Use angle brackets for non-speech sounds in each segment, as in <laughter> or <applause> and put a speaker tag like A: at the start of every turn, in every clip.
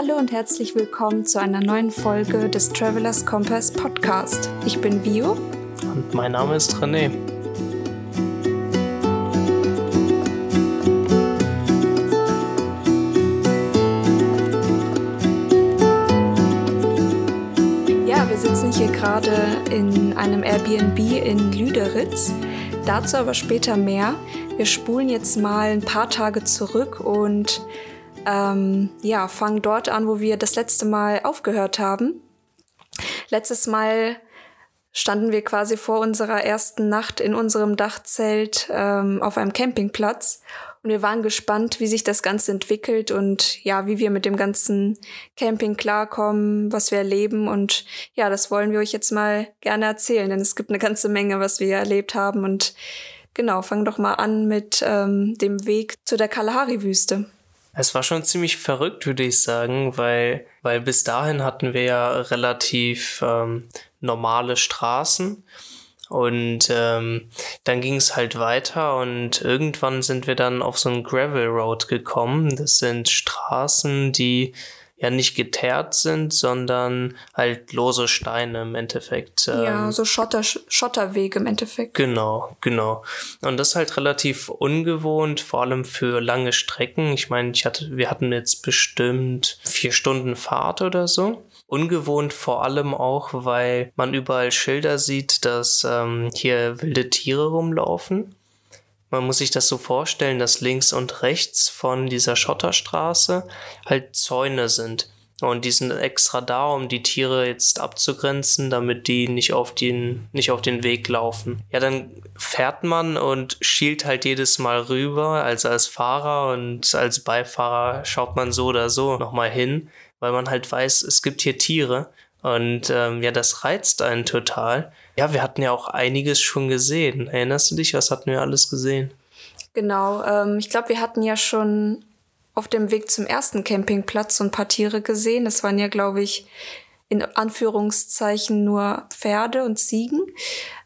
A: Hallo und herzlich willkommen zu einer neuen Folge des Travelers Compass Podcast. Ich bin Vio.
B: Und mein Name ist René.
A: Ja, wir sitzen hier gerade in einem Airbnb in Lüderitz. Dazu aber später mehr. Wir spulen jetzt mal ein paar Tage zurück und ähm, ja, fangen dort an, wo wir das letzte Mal aufgehört haben. Letztes Mal standen wir quasi vor unserer ersten Nacht in unserem Dachzelt ähm, auf einem Campingplatz und wir waren gespannt, wie sich das Ganze entwickelt und ja, wie wir mit dem ganzen Camping klarkommen, was wir erleben und ja, das wollen wir euch jetzt mal gerne erzählen, denn es gibt eine ganze Menge, was wir erlebt haben und genau, fangen doch mal an mit ähm, dem Weg zu der Kalahari-Wüste.
B: Es war schon ziemlich verrückt, würde ich sagen, weil, weil bis dahin hatten wir ja relativ ähm, normale Straßen. Und ähm, dann ging es halt weiter und irgendwann sind wir dann auf so ein Gravel Road gekommen. Das sind Straßen, die ja nicht geteert sind, sondern halt lose Steine im Endeffekt.
A: Ja, ähm, so Schotter, Schotterwege im Endeffekt.
B: Genau, genau. Und das ist halt relativ ungewohnt, vor allem für lange Strecken. Ich meine, ich hatte, wir hatten jetzt bestimmt vier Stunden Fahrt oder so. Ungewohnt vor allem auch, weil man überall Schilder sieht, dass ähm, hier wilde Tiere rumlaufen. Man muss sich das so vorstellen, dass links und rechts von dieser Schotterstraße halt Zäune sind. Und die sind extra da, um die Tiere jetzt abzugrenzen, damit die nicht auf den, nicht auf den Weg laufen. Ja, dann fährt man und schielt halt jedes Mal rüber, also als Fahrer und als Beifahrer schaut man so oder so nochmal hin, weil man halt weiß, es gibt hier Tiere. Und ähm, ja, das reizt einen total. Ja, wir hatten ja auch einiges schon gesehen. Erinnerst du dich, was hatten wir alles gesehen?
A: Genau, ähm, ich glaube, wir hatten ja schon auf dem Weg zum ersten Campingplatz so ein paar Tiere gesehen. Das waren ja, glaube ich, in Anführungszeichen nur Pferde und Ziegen.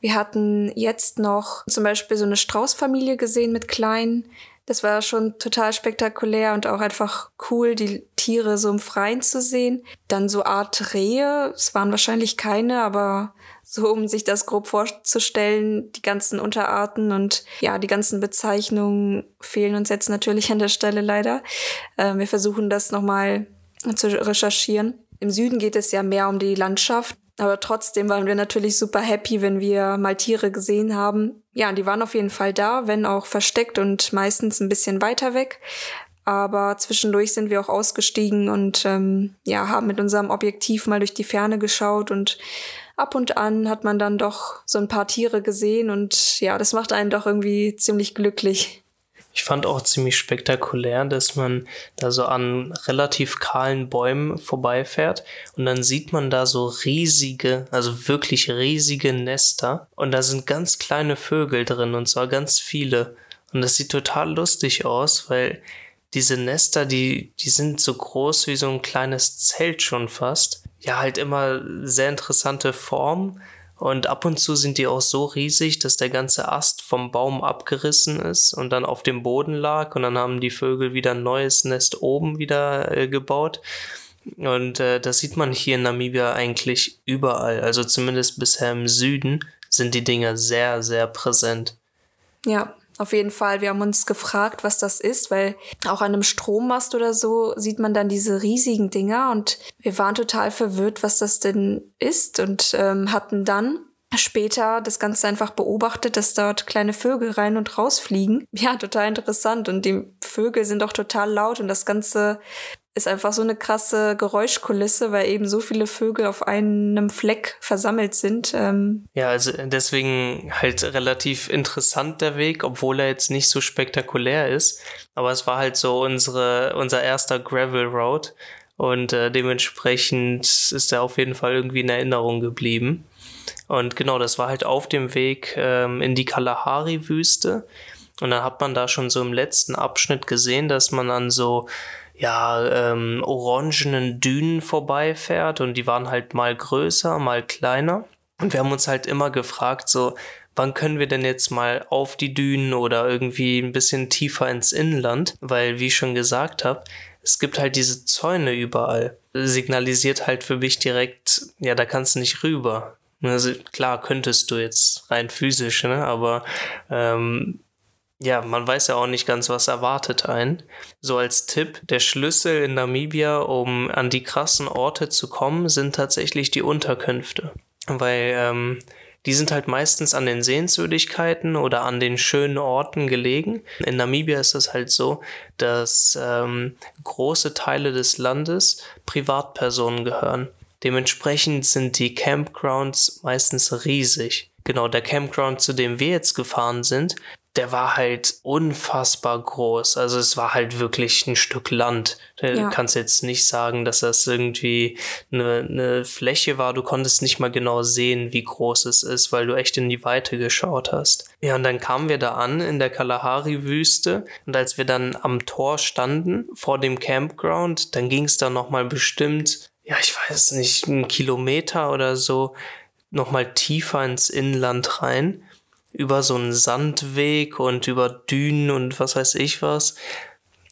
A: Wir hatten jetzt noch zum Beispiel so eine Straußfamilie gesehen mit Kleinen. Das war schon total spektakulär und auch einfach cool, die Tiere so im Freien zu sehen. Dann so Art Rehe. Es waren wahrscheinlich keine, aber so um sich das grob vorzustellen, die ganzen Unterarten und ja, die ganzen Bezeichnungen fehlen uns jetzt natürlich an der Stelle leider. Äh, wir versuchen das nochmal zu recherchieren. Im Süden geht es ja mehr um die Landschaft, aber trotzdem waren wir natürlich super happy, wenn wir mal Tiere gesehen haben. Ja, die waren auf jeden Fall da, wenn auch versteckt und meistens ein bisschen weiter weg. Aber zwischendurch sind wir auch ausgestiegen und ähm, ja, haben mit unserem Objektiv mal durch die Ferne geschaut und ab und an hat man dann doch so ein paar Tiere gesehen und ja, das macht einen doch irgendwie ziemlich glücklich.
B: Ich fand auch ziemlich spektakulär, dass man da so an relativ kahlen Bäumen vorbeifährt und dann sieht man da so riesige, also wirklich riesige Nester und da sind ganz kleine Vögel drin und zwar ganz viele. Und das sieht total lustig aus, weil diese Nester, die, die sind so groß wie so ein kleines Zelt schon fast ja halt immer sehr interessante Form und ab und zu sind die auch so riesig, dass der ganze Ast vom Baum abgerissen ist und dann auf dem Boden lag und dann haben die Vögel wieder ein neues Nest oben wieder äh, gebaut. Und äh, das sieht man hier in Namibia eigentlich überall. Also zumindest bisher im Süden sind die Dinger sehr, sehr präsent.
A: Ja, auf jeden Fall, wir haben uns gefragt, was das ist, weil auch an einem Strommast oder so sieht man dann diese riesigen Dinger und wir waren total verwirrt, was das denn ist und ähm, hatten dann später das Ganze einfach beobachtet, dass dort kleine Vögel rein und raus fliegen. <laughs> Ja, total interessant. Und die Vögel sind auch total laut und das Ganze ist einfach so eine krasse Geräuschkulisse, weil eben so viele Vögel auf einem Fleck versammelt sind. Ähm
B: ja, also deswegen halt relativ interessant der Weg, obwohl er jetzt nicht so spektakulär ist. Aber es war halt so unsere, unser erster Gravel Road und äh, dementsprechend ist er auf jeden Fall irgendwie in Erinnerung geblieben. Und genau, das war halt auf dem Weg ähm, in die Kalahari-Wüste. Und dann hat man da schon so im letzten Abschnitt gesehen, dass man an so ja, ähm, orangenen Dünen vorbeifährt und die waren halt mal größer, mal kleiner. Und wir haben uns halt immer gefragt, so, wann können wir denn jetzt mal auf die Dünen oder irgendwie ein bisschen tiefer ins Inland? Weil, wie ich schon gesagt habe, es gibt halt diese Zäune überall. Signalisiert halt für mich direkt, ja, da kannst du nicht rüber. Also klar könntest du jetzt rein physisch, ne? aber ähm, ja, man weiß ja auch nicht ganz, was erwartet einen. So als Tipp, der Schlüssel in Namibia, um an die krassen Orte zu kommen, sind tatsächlich die Unterkünfte. Weil ähm, die sind halt meistens an den Sehenswürdigkeiten oder an den schönen Orten gelegen. In Namibia ist es halt so, dass ähm, große Teile des Landes Privatpersonen gehören. Dementsprechend sind die Campgrounds meistens riesig. Genau, der Campground, zu dem wir jetzt gefahren sind, der war halt unfassbar groß. Also es war halt wirklich ein Stück Land. Du ja. kannst jetzt nicht sagen, dass das irgendwie eine, eine Fläche war. Du konntest nicht mal genau sehen, wie groß es ist, weil du echt in die Weite geschaut hast. Ja, und dann kamen wir da an in der Kalahari-Wüste. Und als wir dann am Tor standen, vor dem Campground, dann ging es da nochmal bestimmt, ja, ich weiß nicht, einen Kilometer oder so, nochmal tiefer ins Inland rein über so einen Sandweg und über Dünen und was weiß ich was.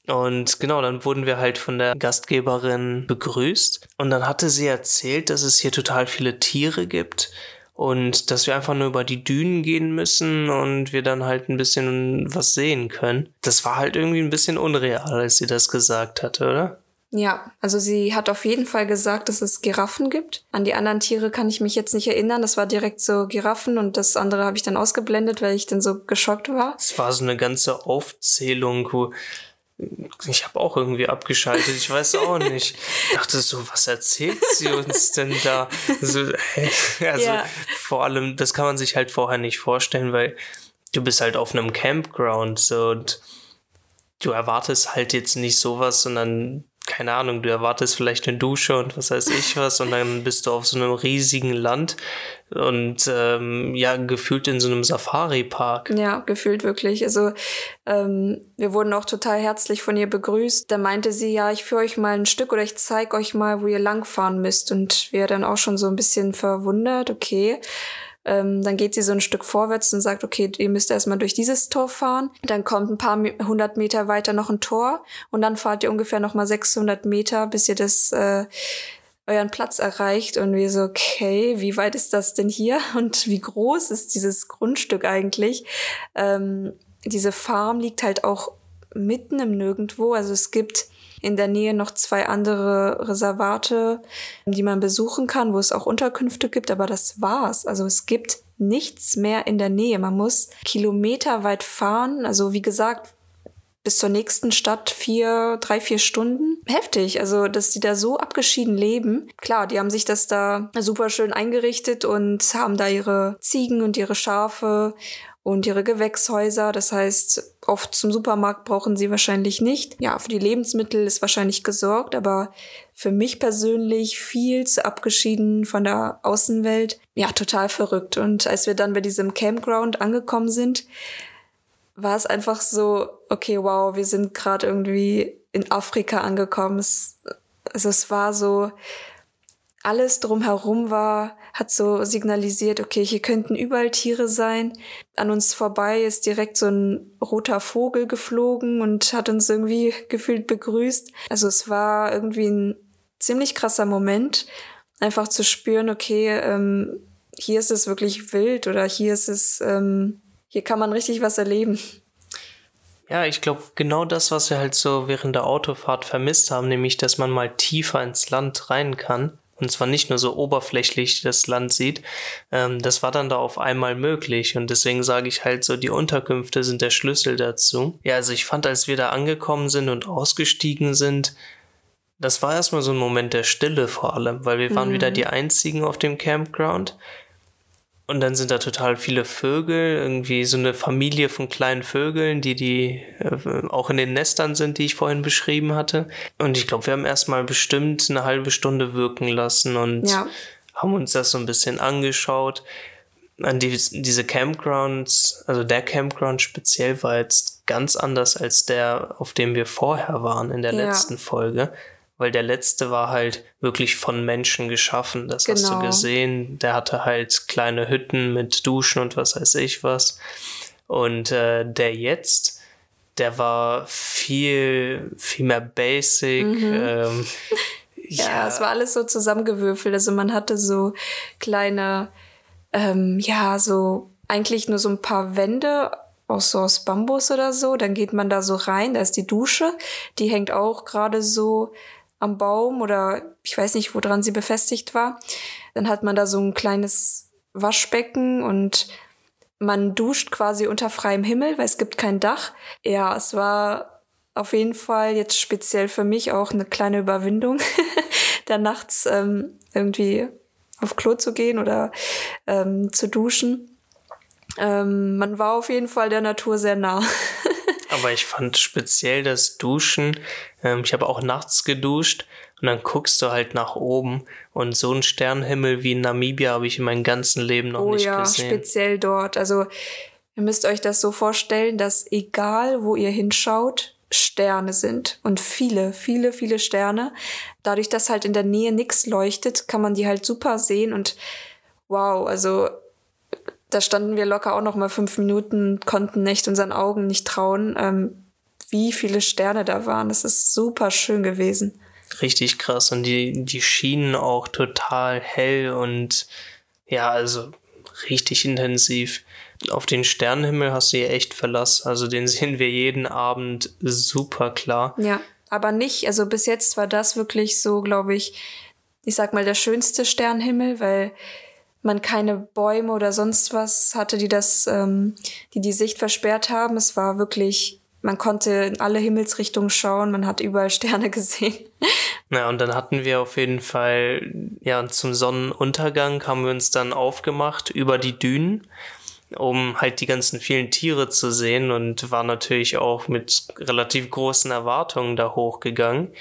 B: Und genau, dann wurden wir halt von der Gastgeberin begrüßt. Und dann hatte sie erzählt, dass es hier total viele Tiere gibt und dass wir einfach nur über die Dünen gehen müssen und wir dann halt ein bisschen was sehen können. Das war halt irgendwie ein bisschen unreal, als sie das gesagt hatte, oder?
A: Ja, also sie hat auf jeden Fall gesagt, dass es Giraffen gibt. An die anderen Tiere kann ich mich jetzt nicht erinnern. Das war direkt so Giraffen und das andere habe ich dann ausgeblendet, weil ich dann so geschockt war.
B: Es war so eine ganze Aufzählung, wo ich habe auch irgendwie abgeschaltet, ich weiß auch nicht. Ich dachte so, was erzählt sie uns denn da? Also, also ja. vor allem, das kann man sich halt vorher nicht vorstellen, weil du bist halt auf einem Campground so, und du erwartest halt jetzt nicht sowas, sondern keine Ahnung, du erwartest vielleicht eine Dusche und was weiß ich was und dann bist du auf so einem riesigen Land und ähm, ja, gefühlt in so einem Safari-Park.
A: Ja, gefühlt wirklich. Also ähm, wir wurden auch total herzlich von ihr begrüßt. Da meinte sie, ja, ich führe euch mal ein Stück oder ich zeige euch mal, wo ihr langfahren müsst. Und wir dann auch schon so ein bisschen verwundert, okay. Ähm, dann geht sie so ein Stück vorwärts und sagt, okay, ihr müsst erstmal durch dieses Tor fahren. Dann kommt ein paar hundert Meter weiter noch ein Tor und dann fahrt ihr ungefähr nochmal 600 Meter, bis ihr das äh, euren Platz erreicht und wir so, okay, wie weit ist das denn hier <laughs> und wie groß ist dieses Grundstück eigentlich? Ähm, diese Farm liegt halt auch mitten im Nirgendwo. Also es gibt in der Nähe noch zwei andere Reservate, die man besuchen kann, wo es auch Unterkünfte gibt, aber das war's. Also es gibt nichts mehr in der Nähe. Man muss kilometerweit fahren. Also wie gesagt, bis zur nächsten Stadt vier, drei, vier Stunden. Heftig, also dass die da so abgeschieden leben. Klar, die haben sich das da super schön eingerichtet und haben da ihre Ziegen und ihre Schafe und ihre Gewächshäuser. Das heißt, oft zum Supermarkt brauchen sie wahrscheinlich nicht. Ja, für die Lebensmittel ist wahrscheinlich gesorgt, aber für mich persönlich viel zu abgeschieden von der Außenwelt. Ja, total verrückt. Und als wir dann bei diesem Campground angekommen sind, war es einfach so, okay, wow, wir sind gerade irgendwie in Afrika angekommen. Es, also es war so, alles drumherum war, hat so signalisiert, okay, hier könnten überall Tiere sein. An uns vorbei ist direkt so ein roter Vogel geflogen und hat uns irgendwie gefühlt begrüßt. Also es war irgendwie ein ziemlich krasser Moment, einfach zu spüren, okay, ähm, hier ist es wirklich wild oder hier ist es, ähm, hier kann man richtig was erleben.
B: Ja, ich glaube, genau das, was wir halt so während der Autofahrt vermisst haben, nämlich, dass man mal tiefer ins Land rein kann und zwar nicht nur so oberflächlich das Land sieht, ähm, das war dann da auf einmal möglich und deswegen sage ich halt so, die Unterkünfte sind der Schlüssel dazu. Ja, also ich fand, als wir da angekommen sind und ausgestiegen sind, das war erstmal so ein Moment der Stille vor allem, weil wir waren mhm. wieder die einzigen auf dem Campground und dann sind da total viele Vögel, irgendwie so eine Familie von kleinen Vögeln, die die äh, auch in den Nestern sind, die ich vorhin beschrieben hatte. Und ich glaube, wir haben erstmal bestimmt eine halbe Stunde wirken lassen und ja. haben uns das so ein bisschen angeschaut. An die, diese Campgrounds, also der Campground speziell war jetzt ganz anders als der, auf dem wir vorher waren in der ja. letzten Folge weil der letzte war halt wirklich von Menschen geschaffen. Das genau. hast du genau. gesehen. Der hatte halt kleine Hütten mit Duschen und was weiß ich was. Und äh, der jetzt, der war viel, viel mehr basic. Mhm. Ähm, <laughs>
A: ja, ja, es war alles so zusammengewürfelt. Also man hatte so kleine, ähm, ja, so eigentlich nur so ein paar Wände aus so aus Bambus oder so. Dann geht man da so rein, da ist die Dusche. Die hängt auch gerade so am Baum oder ich weiß nicht, woran sie befestigt war. Dann hat man da so ein kleines Waschbecken und man duscht quasi unter freiem Himmel, weil es gibt kein Dach. Ja, es war auf jeden Fall jetzt speziell für mich auch eine kleine Überwindung, <laughs> da nachts ähm, irgendwie auf Klo zu gehen oder ähm, zu duschen. Ähm, man war auf jeden Fall der Natur sehr nah. <laughs>
B: Aber ich fand speziell das Duschen, ähm, ich habe auch nachts geduscht und dann guckst du halt nach oben und so einen Sternenhimmel wie in Namibia habe ich in meinem ganzen Leben noch oh, nicht ja, gesehen.
A: speziell dort. Also ihr müsst euch das so vorstellen, dass egal wo ihr hinschaut, Sterne sind und viele, viele, viele Sterne. Dadurch, dass halt in der Nähe nichts leuchtet, kann man die halt super sehen und wow, also da standen wir locker auch noch mal fünf Minuten, konnten echt unseren Augen nicht trauen, ähm, wie viele Sterne da waren. Das ist super schön gewesen.
B: Richtig krass und die, die schienen auch total hell und ja, also richtig intensiv. Auf den Sternenhimmel hast du ja echt Verlass. Also den <laughs> sehen wir jeden Abend super klar.
A: Ja, aber nicht, also bis jetzt war das wirklich so, glaube ich, ich sag mal, der schönste Sternenhimmel, weil man keine Bäume oder sonst was hatte, die das, ähm, die die Sicht versperrt haben. Es war wirklich, man konnte in alle Himmelsrichtungen schauen, man hat überall <laughs> Sterne gesehen.
B: Ja, und dann hatten wir auf jeden Fall, ja, zum Sonnenuntergang haben wir uns dann aufgemacht über die Dünen, um halt die ganzen vielen Tiere zu sehen und war natürlich auch mit relativ großen Erwartungen da hochgegangen.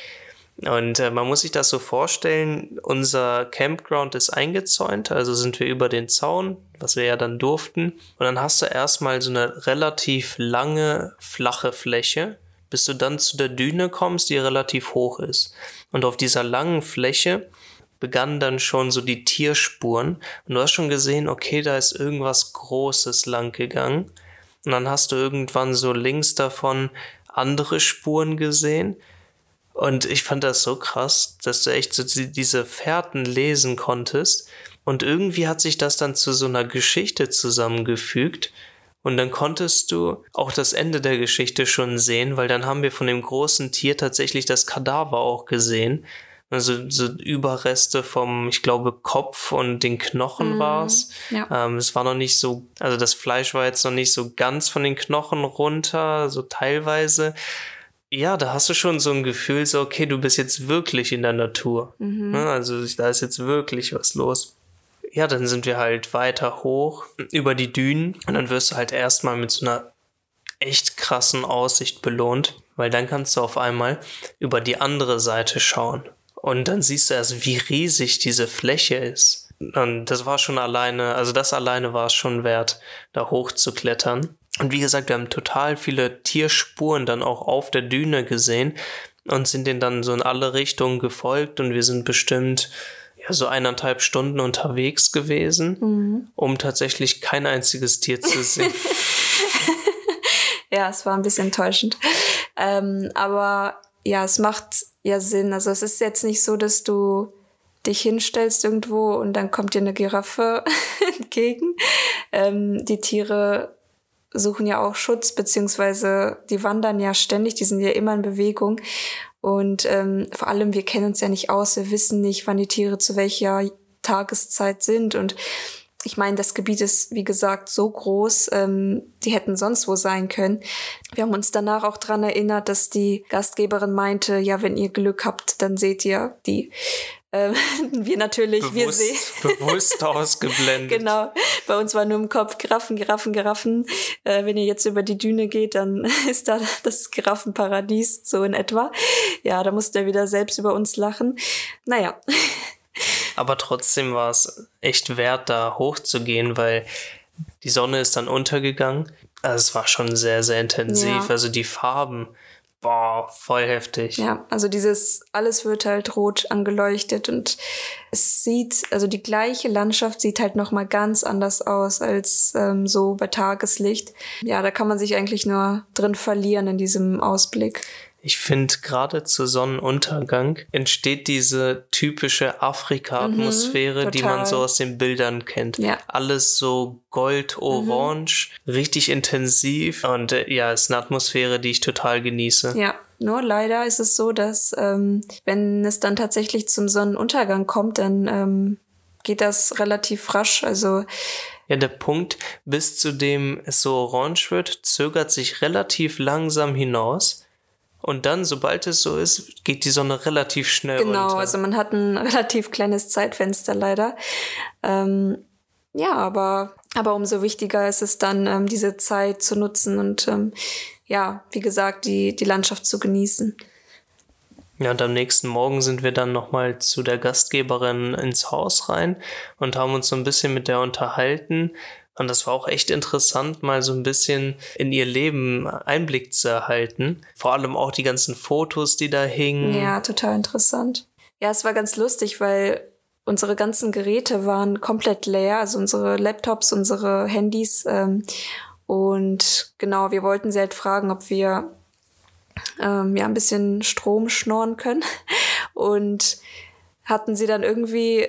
B: Und äh, man muss sich das so vorstellen, unser Campground ist eingezäunt, also sind wir über den Zaun, was wir ja dann durften. Und dann hast du erstmal so eine relativ lange, flache Fläche, bis du dann zu der Düne kommst, die relativ hoch ist. Und auf dieser langen Fläche begannen dann schon so die Tierspuren. Und du hast schon gesehen, okay, da ist irgendwas Großes lang gegangen. Und dann hast du irgendwann so links davon andere Spuren gesehen. Und ich fand das so krass, dass du echt so diese Fährten lesen konntest. Und irgendwie hat sich das dann zu so einer Geschichte zusammengefügt. Und dann konntest du auch das Ende der Geschichte schon sehen, weil dann haben wir von dem großen Tier tatsächlich das Kadaver auch gesehen. Also so Überreste vom, ich glaube, Kopf und den Knochen mm, war's. Ja. Ähm, es war noch nicht so, also das Fleisch war jetzt noch nicht so ganz von den Knochen runter, so teilweise ja, da hast du schon so ein Gefühl, so, okay, du bist jetzt wirklich in der Natur. Mhm. Ne, also da ist jetzt wirklich was los. Ja, dann sind wir halt weiter hoch über die Dünen und dann wirst du halt erstmal mit so einer echt krassen Aussicht belohnt, weil dann kannst du auf einmal über die andere Seite schauen. Und dann siehst du erst, wie riesig diese Fläche ist. Und das war schon alleine, also das alleine war es schon wert, da hoch zu klettern. Und wie gesagt, wir haben total viele Tierspuren dann auch auf der Düne gesehen und sind denen dann so in alle Richtungen gefolgt und wir sind bestimmt ja so eineinhalb Stunden unterwegs gewesen, mhm. um tatsächlich kein einziges Tier zu <laughs> sehen.
A: ja, es war ein bisschen enttäuschend. Ähm, aber ja, es macht ja Sinn. Also es ist jetzt nicht so, dass du dich hinstellst irgendwo und dann kommt dir eine Giraffe <laughs> entgegen. Ähm, die Tiere suchen ja auch Schutz, beziehungsweise die wandern ja ständig, die sind ja immer in Bewegung. Und ähm, vor allem, wir kennen uns ja nicht aus, wir wissen nicht, wann die Tiere zu welcher Tageszeit sind. Und ich meine, das Gebiet ist, wie gesagt, so groß, ähm, die hätten sonst wo sein können. Wir haben uns danach auch dran erinnert, dass die Gastgeberin meinte, ja, wenn ihr Glück habt, dann seht ihr die. Ähm, <laughs> wir natürlich, bewusst, wir sehen.
B: bewusst <laughs> ausgeblendet.
A: genau. Bei uns war nur im Kopf Giraffen, Giraffen, Giraffen. Äh, wenn ihr jetzt über die Düne geht, dann <laughs> ist da das Giraffenparadies, so in etwa. Ja, da musste er wieder selbst über uns lachen. Naja.
B: Aber trotzdem war es echt wert, da hochzugehen, weil die Sonne ist dann untergegangen. Also es war schon sehr, sehr intensiv. Ja. Also die Farben, boah, voll heftig.
A: Ja, also dieses, alles wird halt rot angeleuchtet und es sieht, also die gleiche Landschaft sieht halt nochmal ganz anders aus als ähm, so bei Tageslicht. Ja, da kann man sich eigentlich nur drin verlieren in diesem Ausblick.
B: Ich finde, gerade zu Sonnenuntergang entsteht diese typische Afrika-Atmosphäre,
A: Mhm,
B: die man so aus den Bildern kennt.
A: Ja.
B: Alles so gold-orange, richtig intensiv und äh, ja, ist eine Atmosphäre, die ich total genieße.
A: Ja, nur leider ist es so, dass ähm, wenn es dann tatsächlich zum Sonnenuntergang kommt, dann ähm, geht das relativ rasch. Also
B: Ja, der Punkt, bis zu dem es so orange wird, zögert sich relativ langsam hinaus. Und dann, sobald es so ist, geht die Sonne relativ schnell
A: genau,
B: unter.
A: also man hat ein <laughs> relativ kleines Zeitfenster leider. Ähm, ja, aber, aber umso wichtiger ist es dann, ähm, diese Zeit zu nutzen und ähm, ja, wie gesagt, die, die Landschaft zu genießen.
B: Ja, und am nächsten Morgen sind wir dann nochmal zu der Gastgeberin ins Haus rein und haben uns so ein bisschen mit der unterhalten. Und das war auch echt interessant, mal so ein bisschen in ihr Leben Einblick zu erhalten. Vor allem auch die ganzen Fotos, die da hingen.
A: Ja, total interessant. Ja, es war ganz lustig, weil unsere ganzen Geräte waren komplett leer, also unsere Laptops, unsere Handys. Ähm, und genau, wir wollten sie halt fragen, ob wir ähm, ja ein bisschen Strom schnorren können. <laughs> Und hatten sie dann irgendwie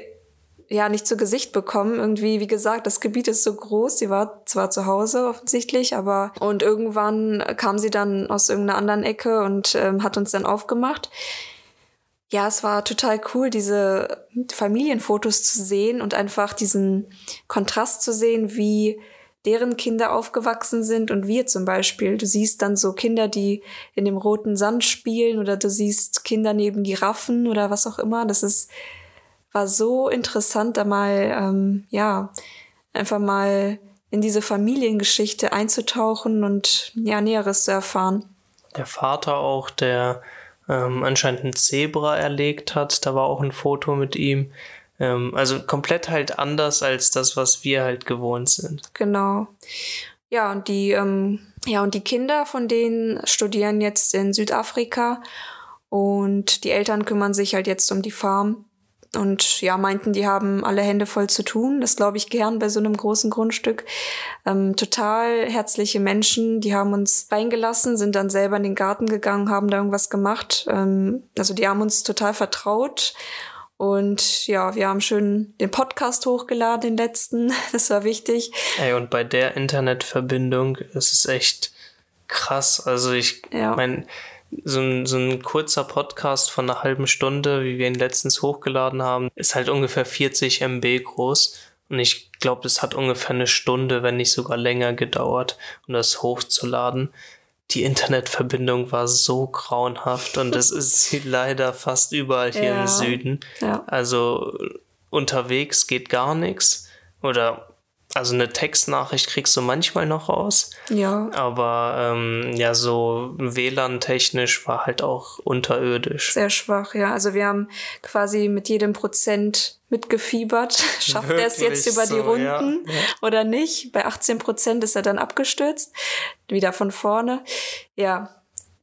A: ja nicht zu Gesicht bekommen. Irgendwie, wie gesagt, das Gebiet ist so groß. Sie war zwar zu Hause offensichtlich, aber und irgendwann kam sie dann aus irgendeiner anderen Ecke und ähm, hat uns dann aufgemacht. Ja, es war total cool, diese Familienfotos zu sehen und einfach diesen Kontrast zu sehen, wie deren Kinder aufgewachsen sind und wir zum Beispiel. Du siehst dann so Kinder, die in dem roten Sand spielen oder du siehst Kinder neben Giraffen oder was auch immer. Das ist, war so interessant, da mal, ähm, ja, einfach mal in diese Familiengeschichte einzutauchen und ja, Näheres zu erfahren.
B: Der Vater auch, der ähm, anscheinend ein Zebra erlegt hat, da war auch ein Foto mit ihm. Ähm, also komplett halt anders als das, was wir halt gewohnt sind.
A: Genau. Ja, und die, ähm, ja, und die Kinder von denen studieren jetzt in Südafrika und die Eltern kümmern sich halt jetzt um die Farm und ja, meinten, die haben alle Hände voll zu tun. Das glaube ich gern bei so einem großen Grundstück. Ähm, total herzliche Menschen, die haben uns reingelassen, sind dann selber in den Garten gegangen, haben da irgendwas gemacht. Ähm, also die haben uns total vertraut. Und ja, wir haben schön den Podcast hochgeladen, den letzten. <laughs> Das war wichtig.
B: Ey, und bei der Internetverbindung ist es echt krass. Also ich
A: Ja.
B: mein, so ein, so ein kurzer Podcast von einer halben Stunde, wie wir ihn letztens hochgeladen haben, ist halt ungefähr 40 MB groß. Und ich glaube, es hat ungefähr eine Stunde, wenn nicht sogar länger gedauert, um das hochzuladen. Die Internetverbindung war so grauenhaft und das ist <laughs> leider fast überall hier
A: Ja.
B: im Süden.
A: Ja.
B: Also unterwegs geht gar nichts. Oder also eine Textnachricht kriegst du manchmal noch raus.
A: Ja,
B: Aber ähm, ja, so WLAN-technisch war halt auch unterirdisch.
A: sehr schwach, ja. Also wir haben quasi mit jedem Prozent mitgefiebert. <laughs> Schafft er es jetzt über die
B: so, ja.
A: Runden oder nicht? Bei 18 Prozent ist er dann abgestürzt. Wieder von vorne. Ja.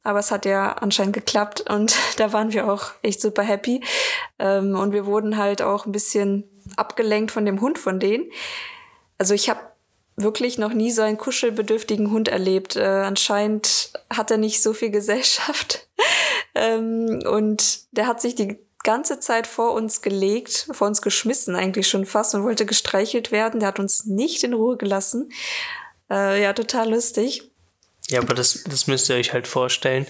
A: Aber es hat ja anscheinend geklappt und <laughs> da waren wir auch echt super happy. Ähm, und wir wurden halt auch ein bisschen abgelenkt von dem Hund von denen. Also ich habe wirklich noch nie so einen kuschelbedürftigen Hund erlebt. Äh, anscheinend hat er nicht so viel <laughs> Gesellschaft. ähm, und der hat sich die ganze Zeit vor uns gelegt, vor uns geschmissen eigentlich schon fast und wollte gestreichelt werden. Der hat uns nicht in Ruhe gelassen. Äh, ja, total lustig.
B: Ja, aber das, das müsst ihr euch halt vorstellen.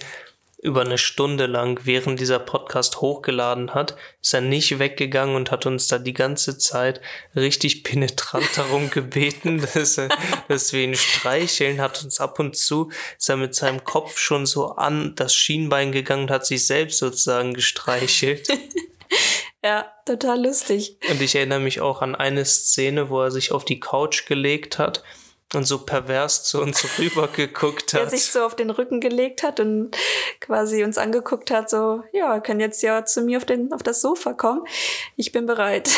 B: Über eine Stunde lang, während dieser Podcast hochgeladen hat, ist er nicht weggegangen und hat uns da die ganze Zeit richtig penetrant darum <laughs> gebeten, dass, er, dass wir ihn streicheln, hat uns ab und zu, ist er mit seinem Kopf schon so an das Schienbein gegangen und hat sich selbst sozusagen gestreichelt. <laughs>
A: Ja, total lustig.
B: Und ich erinnere mich auch an eine Szene, wo er sich auf die Couch gelegt hat und so pervers zu uns <laughs> rübergeguckt
A: Der
B: hat.
A: sich so auf den Rücken gelegt hat und quasi uns angeguckt hat, so, ja, könnt jetzt ja zu mir auf, den, auf das Sofa kommen. Ich bin bereit.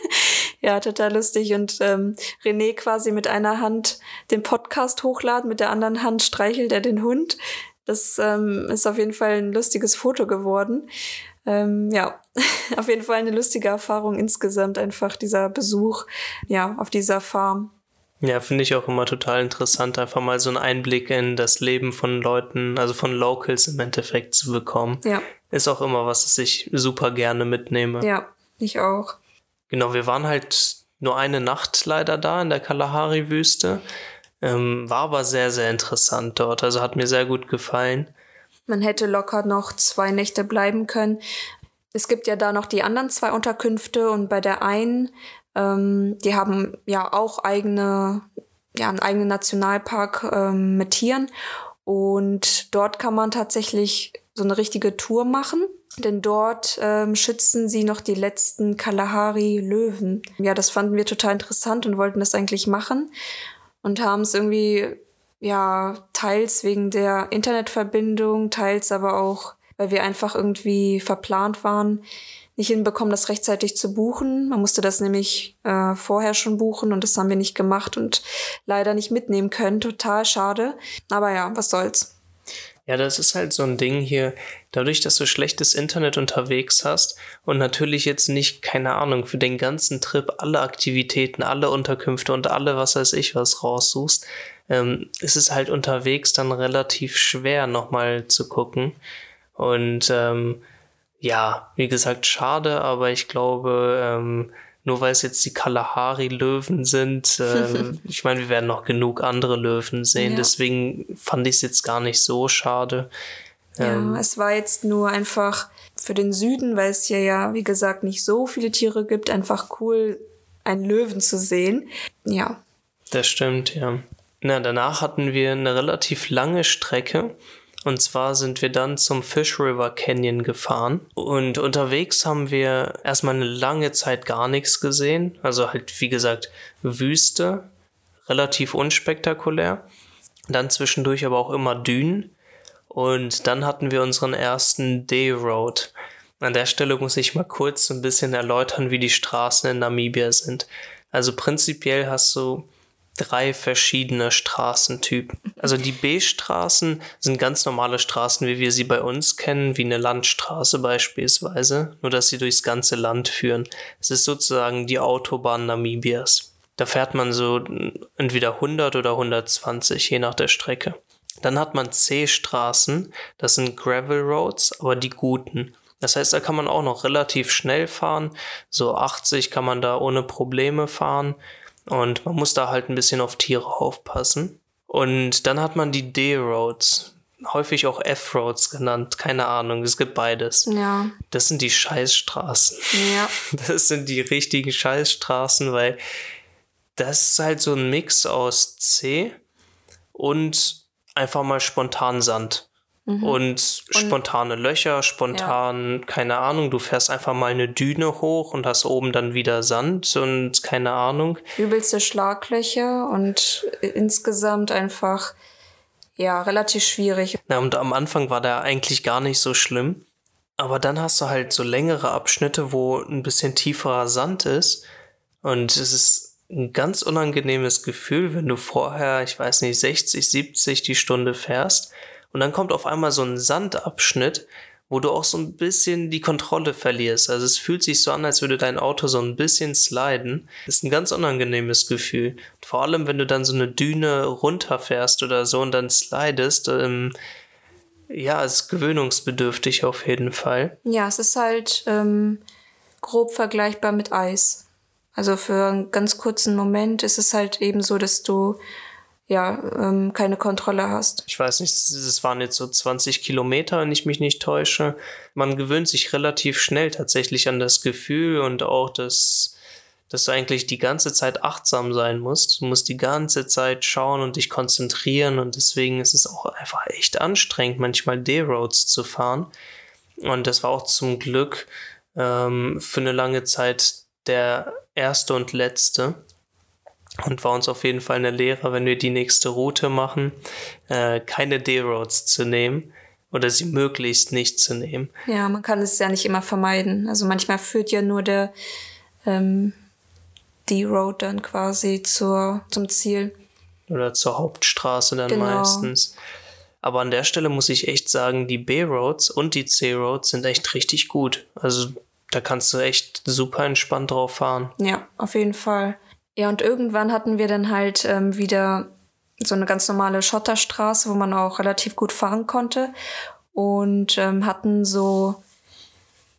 A: <laughs> ja, total lustig. Und ähm, René quasi mit einer Hand den Podcast hochladen, mit der anderen Hand streichelt er den Hund. Das ähm, ist auf jeden Fall ein lustiges Foto geworden. Ähm, ja, <laughs> auf jeden Fall eine lustige Erfahrung insgesamt, einfach dieser Besuch, ja, auf dieser Farm.
B: Ja, finde ich auch immer total interessant, einfach mal so einen Einblick in das Leben von Leuten, also von Locals im Endeffekt zu bekommen.
A: Ja.
B: Ist auch immer was, was ich super gerne mitnehme.
A: Ja, ich auch.
B: Genau, wir waren halt nur eine Nacht leider da in der Kalahari-Wüste. Ähm, war aber sehr, sehr interessant dort. Also hat mir sehr gut gefallen.
A: Man hätte locker noch zwei Nächte bleiben können. Es gibt ja da noch die anderen zwei Unterkünfte und bei der einen, ähm, die haben ja auch eigene, ja, einen eigenen Nationalpark ähm, mit Tieren. Und dort kann man tatsächlich so eine richtige Tour machen. Denn dort ähm, schützen sie noch die letzten Kalahari-Löwen. Ja, das fanden wir total interessant und wollten das eigentlich machen und haben es irgendwie, ja, teils wegen der Internetverbindung, teils aber auch, weil wir einfach irgendwie verplant waren, nicht hinbekommen, das rechtzeitig zu buchen. Man musste das nämlich äh, vorher schon buchen und das haben wir nicht gemacht und leider nicht mitnehmen können. Total schade. Aber ja, was soll's.
B: Ja, das ist halt so ein Ding hier, dadurch, dass du schlechtes Internet unterwegs hast und natürlich jetzt nicht, keine Ahnung, für den ganzen Trip alle Aktivitäten, alle Unterkünfte und alle, was weiß ich, was raussuchst, ähm, ist es halt unterwegs dann relativ schwer nochmal zu gucken. Und ähm, ja, wie gesagt, schade, aber ich glaube, ähm, nur weil es jetzt die Kalahari-Löwen sind, <laughs> äh, ich meine, wir werden noch genug andere Löwen sehen, ja. deswegen fand ich es jetzt gar nicht so schade.
A: Ja, ähm, es war jetzt nur einfach für den Süden, weil es hier ja, wie gesagt, nicht so viele Tiere gibt, einfach cool, einen Löwen zu sehen. Ja.
B: Das stimmt, ja. Na, danach hatten wir eine relativ lange Strecke und zwar sind wir dann zum Fish River Canyon gefahren. Und unterwegs haben wir erstmal eine lange Zeit gar nichts gesehen. Also halt, wie gesagt, Wüste, relativ unspektakulär. Dann zwischendurch aber auch immer Dünen. Und dann hatten wir unseren ersten Day Road. An der Stelle muss ich mal kurz ein bisschen erläutern, wie die Straßen in Namibia sind. Also prinzipiell hast du drei verschiedene Straßentypen. Also die B-Straßen sind ganz normale Straßen, wie wir sie bei uns kennen, wie eine Landstraße beispielsweise, nur dass sie durchs ganze Land führen. Es ist sozusagen die Autobahn Namibias. Da fährt man so entweder 100 oder 120, je nach der Strecke. Dann hat man C-Straßen, das sind Gravel Roads, aber die guten. Das heißt, da kann man auch noch relativ schnell fahren. So 80 kann man da ohne Probleme fahren. Und man muss da halt ein bisschen auf Tiere aufpassen. Und dann hat man die D-Roads, häufig auch F-Roads genannt, keine Ahnung, es gibt beides.
A: Ja.
B: Das sind die Scheißstraßen.
A: Ja. <laughs>
B: Das sind die richtigen Scheißstraßen, weil das ist halt so ein Mix aus C und einfach mal spontan Sand. Mhm. Und spontane und, Löcher, spontan, ja. keine Ahnung, du fährst einfach mal eine Düne hoch und hast oben dann wieder Sand und keine Ahnung.
A: Übelste Schlaglöcher und insgesamt einfach, ja, relativ schwierig.
B: Na, und am Anfang war der eigentlich gar nicht so schlimm. Aber dann hast du halt so längere Abschnitte, wo ein bisschen tieferer Sand ist. Und es ist ein ganz unangenehmes Gefühl, wenn du vorher, ich weiß nicht, 60, 70 die Stunde fährst und dann kommt auf einmal so ein Sandabschnitt, wo du auch so ein bisschen die Kontrolle verlierst. Also es fühlt sich so an, als würde dein Auto so ein bisschen sliden. Das ist ein ganz unangenehmes Gefühl. Vor allem, wenn du dann so eine Düne runterfährst oder so und dann slidest, ähm, ja, ist gewöhnungsbedürftig auf jeden Fall.
A: Ja, es ist halt ähm, grob vergleichbar mit Eis. Also für einen ganz kurzen Moment ist es halt eben so, dass du ja, ähm, keine Kontrolle hast.
B: Ich weiß nicht, es waren jetzt so 20 Kilometer, wenn ich mich nicht täusche. Man gewöhnt sich relativ schnell tatsächlich an das Gefühl und auch das, dass du eigentlich die ganze Zeit achtsam sein musst. Du musst die ganze Zeit schauen und dich konzentrieren und deswegen ist es auch einfach echt anstrengend, manchmal D-Roads zu fahren. Und das war auch zum Glück ähm, für eine lange Zeit der erste und letzte und war uns auf jeden Fall eine Lehre, wenn wir die nächste Route machen, äh, keine D-Roads zu nehmen oder sie möglichst nicht zu nehmen.
A: Ja, man kann es ja nicht immer vermeiden. Also manchmal führt ja nur der ähm, D-Road dann quasi zur, zum Ziel.
B: Oder zur Hauptstraße dann genau. meistens. Aber an der Stelle muss ich echt sagen, die B-Roads und die C-Roads sind echt richtig gut. Also da kannst du echt super entspannt drauf fahren.
A: Ja, auf jeden Fall. Ja, und irgendwann hatten wir dann halt ähm, wieder so eine ganz normale Schotterstraße, wo man auch relativ gut fahren konnte. Und ähm, hatten so,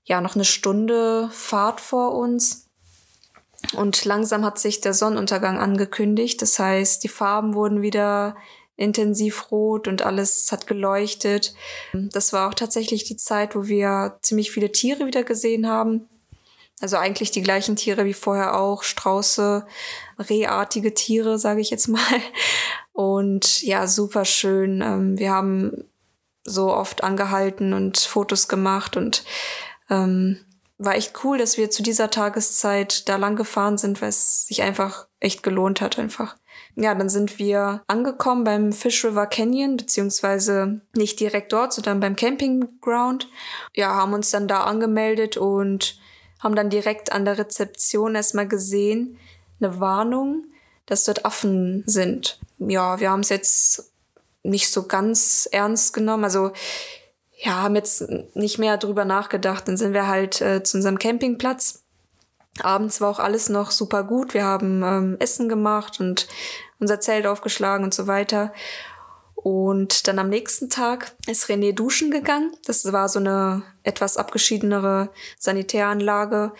A: ja, noch eine Stunde Fahrt vor uns. Und langsam hat sich der Sonnenuntergang angekündigt. Das heißt, die Farben wurden wieder intensiv rot und alles hat geleuchtet. Das war auch tatsächlich die Zeit, wo wir ziemlich viele Tiere wieder gesehen haben. Also eigentlich die gleichen Tiere wie vorher auch, Strauße, rehartige Tiere, sage ich jetzt <laughs> mal. Und ja, super schön. Ähm, wir haben so oft angehalten und Fotos gemacht und ähm, war echt cool, dass wir zu dieser Tageszeit da lang gefahren sind, weil es sich einfach echt gelohnt hat einfach. Ja, dann sind wir angekommen beim Fish River Canyon, beziehungsweise nicht direkt dort, sondern beim Campingground. Ja, haben uns dann da angemeldet und haben dann direkt an der Rezeption erstmal gesehen, eine Warnung, dass dort Affen sind. Ja, wir haben es jetzt nicht so ganz ernst genommen. Also ja, haben jetzt nicht mehr drüber nachgedacht. Dann sind wir halt äh, zu unserem Campingplatz. Abends war auch alles noch super gut. Wir haben ähm, Essen gemacht und unser Zelt aufgeschlagen und so weiter. Und dann am nächsten Tag ist René duschen gegangen. Das war so eine etwas abgeschiedenere Sanitäranlage.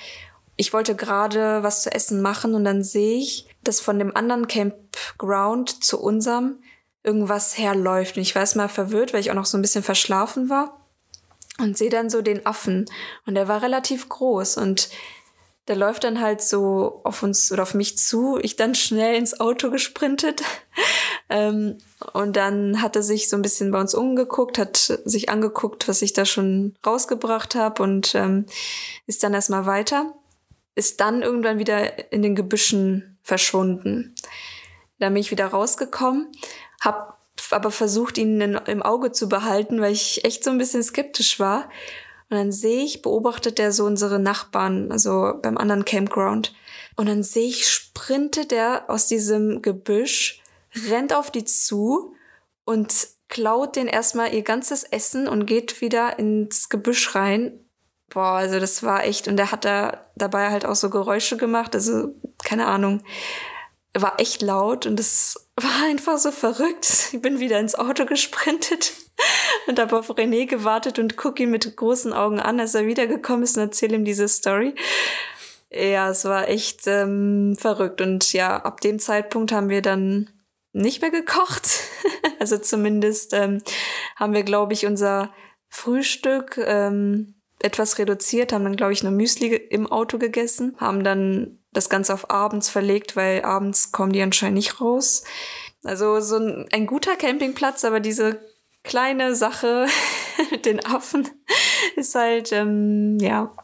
A: Ich wollte gerade was zu essen machen und dann sehe ich, dass von dem anderen Campground zu unserem irgendwas herläuft. Und ich war erstmal verwirrt, weil ich auch noch so ein bisschen verschlafen war. Und sehe dann so den Affen. Und der war relativ groß. Und der läuft dann halt so auf uns oder auf mich zu. Ich dann schnell ins Auto gesprintet. Ähm, und dann hat er sich so ein bisschen bei uns umgeguckt, hat sich angeguckt, was ich da schon rausgebracht habe und ähm, ist dann erstmal weiter. Ist dann irgendwann wieder in den Gebüschen verschwunden. Da bin ich wieder rausgekommen hab aber versucht, ihn in, im Auge zu behalten, weil ich echt so ein bisschen skeptisch war. Und dann sehe ich, beobachtet er so unsere Nachbarn, also beim anderen Campground. Und dann sehe ich, sprintet er aus diesem Gebüsch, rennt auf die zu und klaut den erstmal ihr ganzes Essen und geht wieder ins Gebüsch rein. Boah, also das war echt, und er hat da dabei halt auch so Geräusche gemacht, also keine Ahnung war echt laut und es <laughs> war einfach so verrückt. Ich bin wieder ins Auto gesprintet <laughs> und habe auf René gewartet und gucke ihn mit großen Augen an, als er wiedergekommen ist und erzähle ihm diese Story. Ja, es war echt ähm, verrückt. Und ja, ab dem Zeitpunkt haben wir dann nicht mehr gekocht. <laughs> also zumindest ähm, haben wir, glaube ich, unser Frühstück ähm, etwas reduziert, haben dann, glaube ich, nur Müsli im Auto gegessen, haben dann das Ganze auf abends verlegt, weil abends kommen die anscheinend nicht raus. Also so ein, ein guter Campingplatz, aber diese kleine Sache <laughs> mit den Affen <laughs> ist halt, ähm, ja.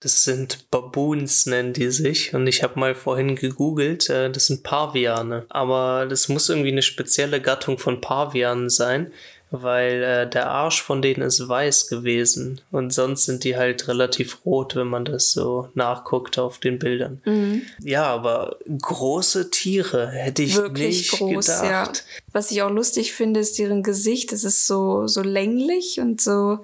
B: Das sind Baboons, nennen die sich. Und ich habe mal vorhin gegoogelt, äh, das sind Paviane. Aber das muss irgendwie eine spezielle Gattung von Pavianen sein weil äh, der Arsch von denen ist weiß gewesen und sonst sind die halt relativ rot, wenn man das so nachguckt auf den Bildern. Mhm. Ja, aber große Tiere hätte ich Wirklich nicht groß, gedacht. Ja.
A: Was ich auch lustig finde, ist deren Gesicht. Es ist so so länglich und so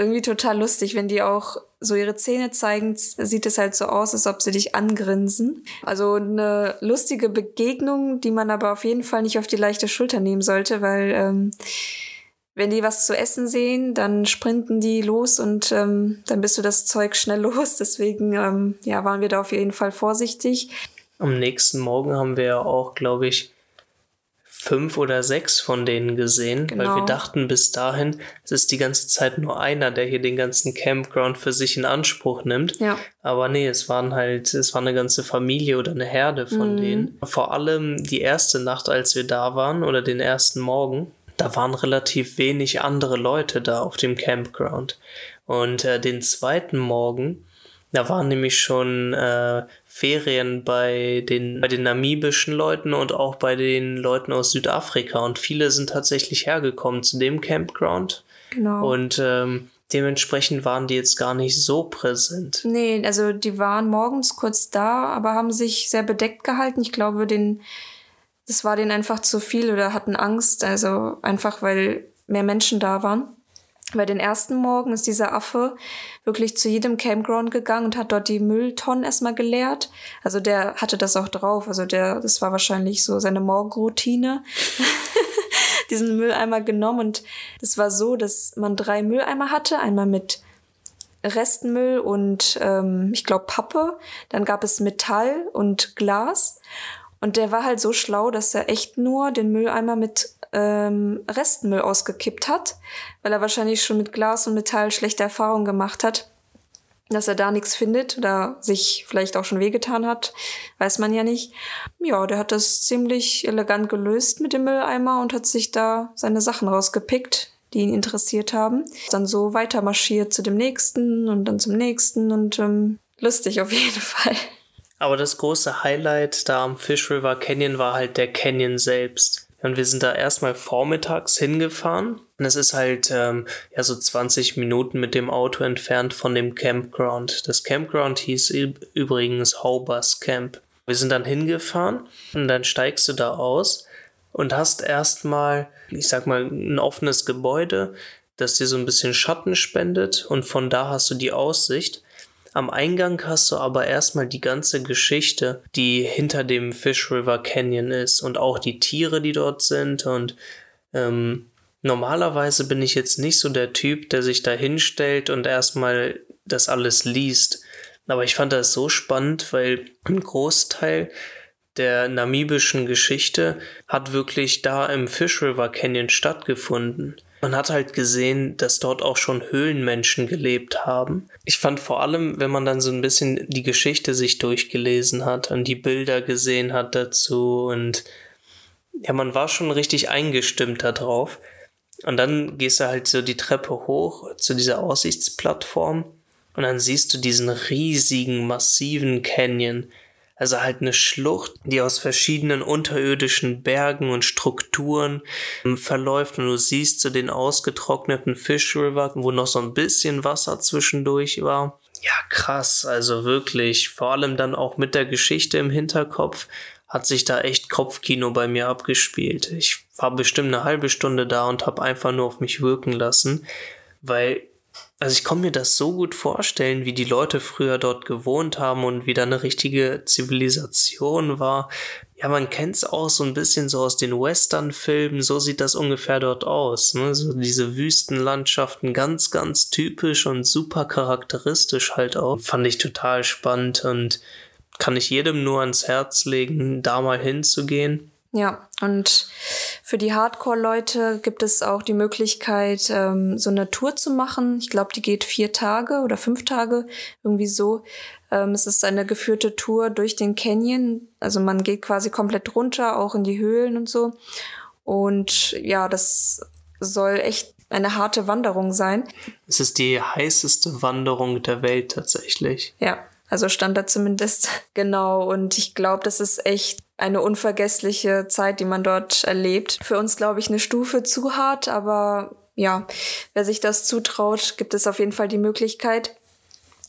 A: irgendwie total lustig, wenn die auch so ihre Zähne zeigen, sieht es halt so aus, als ob sie dich angrinsen. Also eine lustige Begegnung, die man aber auf jeden Fall nicht auf die leichte Schulter nehmen sollte, weil ähm, wenn die was zu essen sehen, dann sprinten die los und ähm, dann bist du das Zeug schnell <laughs> los. Deswegen ähm, ja, waren wir da auf jeden Fall vorsichtig.
B: Am nächsten Morgen haben wir auch, glaube ich, fünf oder sechs von denen gesehen, genau. weil wir dachten bis dahin, es ist die ganze Zeit nur einer, der hier den ganzen Campground für sich in Anspruch nimmt. Ja. Aber nee, es waren halt, es war eine ganze Familie oder eine Herde von mhm. denen. Vor allem die erste Nacht, als wir da waren oder den ersten Morgen, da waren relativ wenig andere Leute da auf dem Campground. Und äh, den zweiten Morgen, da waren nämlich schon äh, Ferien bei den, bei den namibischen Leuten und auch bei den Leuten aus Südafrika. Und viele sind tatsächlich hergekommen zu dem Campground. Genau. Und ähm, dementsprechend waren die jetzt gar nicht so präsent.
A: Nee, also die waren morgens kurz da, aber haben sich sehr bedeckt gehalten. Ich glaube, den das war denen einfach zu viel oder hatten Angst. Also einfach, weil mehr Menschen da waren. Weil den ersten Morgen ist dieser Affe wirklich zu jedem Campground gegangen und hat dort die Mülltonnen erstmal geleert. Also der hatte das auch drauf. Also der, das war wahrscheinlich so seine Morgenroutine. <laughs> Diesen Mülleimer genommen und es war so, dass man drei Mülleimer hatte. Einmal mit Restmüll und ähm, ich glaube Pappe. Dann gab es Metall und Glas. Und der war halt so schlau, dass er echt nur den Mülleimer mit ähm, Restmüll ausgekippt hat, weil er wahrscheinlich schon mit Glas und Metall schlechte Erfahrungen gemacht hat, dass er da nichts findet oder sich vielleicht auch schon wehgetan hat, weiß man ja nicht. Ja, der hat das ziemlich elegant gelöst mit dem Mülleimer und hat sich da seine Sachen rausgepickt, die ihn interessiert haben. Dann so weiter marschiert zu dem nächsten und dann zum nächsten und ähm, lustig auf jeden <laughs> Fall.
B: Aber das große Highlight da am Fish River Canyon war halt der Canyon selbst. Und wir sind da erstmal vormittags hingefahren. Und es ist halt ähm, ja so 20 Minuten mit dem Auto entfernt von dem Campground. Das Campground hieß übrigens Hobus Camp. Wir sind dann hingefahren und dann steigst du da aus und hast erstmal, ich sag mal, ein offenes Gebäude, das dir so ein bisschen Schatten spendet und von da hast du die Aussicht. Am Eingang hast du aber erstmal die ganze Geschichte, die hinter dem Fish River Canyon ist und auch die Tiere, die dort sind. Und ähm, normalerweise bin ich jetzt nicht so der Typ, der sich da hinstellt und erstmal das alles liest. Aber ich fand das so spannend, weil ein Großteil der namibischen Geschichte hat wirklich da im Fish River Canyon stattgefunden. Man hat halt gesehen, dass dort auch schon Höhlenmenschen gelebt haben. Ich fand vor allem, wenn man dann so ein bisschen die Geschichte sich durchgelesen hat und die Bilder gesehen hat dazu und ja, man war schon richtig eingestimmt darauf. Und dann gehst du halt so die Treppe hoch zu dieser Aussichtsplattform und dann siehst du diesen riesigen, massiven Canyon also halt eine Schlucht, die aus verschiedenen unterirdischen Bergen und Strukturen ähm, verläuft und du siehst so den ausgetrockneten Fish River, wo noch so ein bisschen Wasser zwischendurch war. Ja, krass, also wirklich, vor allem dann auch mit der Geschichte im Hinterkopf hat sich da echt Kopfkino bei mir abgespielt. Ich war bestimmt eine halbe Stunde da und habe einfach nur auf mich wirken lassen, weil also ich kann mir das so gut vorstellen, wie die Leute früher dort gewohnt haben und wie da eine richtige Zivilisation war. Ja, man kennt es auch so ein bisschen so aus den Western-Filmen, so sieht das ungefähr dort aus. Ne? So diese Wüstenlandschaften, ganz, ganz typisch und super charakteristisch halt auch. Fand ich total spannend und kann ich jedem nur ans Herz legen, da mal hinzugehen.
A: Ja, und für die Hardcore-Leute gibt es auch die Möglichkeit, ähm, so eine Tour zu machen. Ich glaube, die geht vier Tage oder fünf Tage, irgendwie so. Ähm, es ist eine geführte Tour durch den Canyon. Also man geht quasi komplett runter, auch in die Höhlen und so. Und ja, das soll echt eine harte Wanderung sein.
B: Es ist die heißeste Wanderung der Welt tatsächlich.
A: Ja, also stand da zumindest. <laughs> Genau. Und ich glaube, das ist echt eine unvergessliche Zeit, die man dort erlebt. Für uns, glaube ich, eine Stufe zu hart, aber ja, wer sich das zutraut, gibt es auf jeden Fall die Möglichkeit.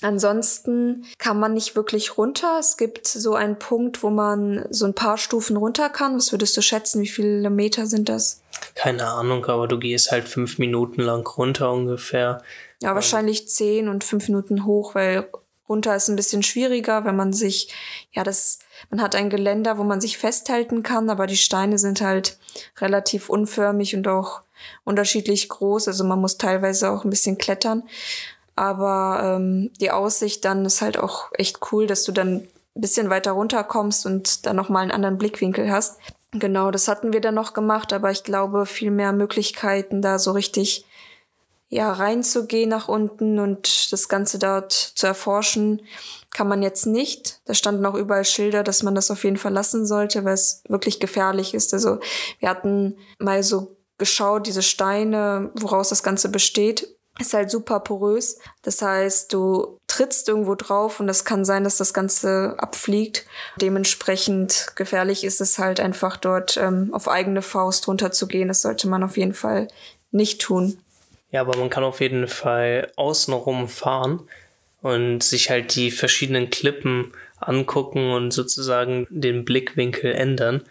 A: Ansonsten kann man nicht wirklich runter. Es gibt so einen Punkt, wo man so ein paar Stufen runter kann. Was würdest du schätzen? Wie viele Meter sind das?
B: Keine Ahnung, aber du gehst halt fünf Minuten lang runter ungefähr.
A: Ja, wahrscheinlich zehn und fünf Minuten hoch, weil runter ist ein bisschen schwieriger, wenn man sich, ja, das, man hat ein Geländer, wo man sich festhalten kann, aber die Steine sind halt relativ unförmig und auch unterschiedlich groß. Also man muss teilweise auch ein bisschen klettern. Aber ähm, die Aussicht dann ist halt auch echt cool, dass du dann ein bisschen weiter runterkommst und dann nochmal einen anderen Blickwinkel hast. Genau, das hatten wir dann noch gemacht, aber ich glaube, viel mehr Möglichkeiten da so richtig ja, reinzugehen nach unten und das Ganze dort zu erforschen, kann man jetzt nicht. Da standen auch überall Schilder, dass man das auf jeden Fall lassen sollte, weil es wirklich gefährlich ist. Also wir hatten mal so geschaut, diese Steine, woraus das Ganze besteht, ist halt super porös. Das heißt, du trittst irgendwo drauf und es kann sein, dass das Ganze abfliegt. Dementsprechend gefährlich ist es halt einfach dort ähm, auf eigene Faust runterzugehen. Das sollte man auf jeden Fall nicht tun.
B: Ja, aber man kann auf jeden Fall außenrum fahren und sich halt die verschiedenen Klippen angucken und sozusagen den Blickwinkel ändern.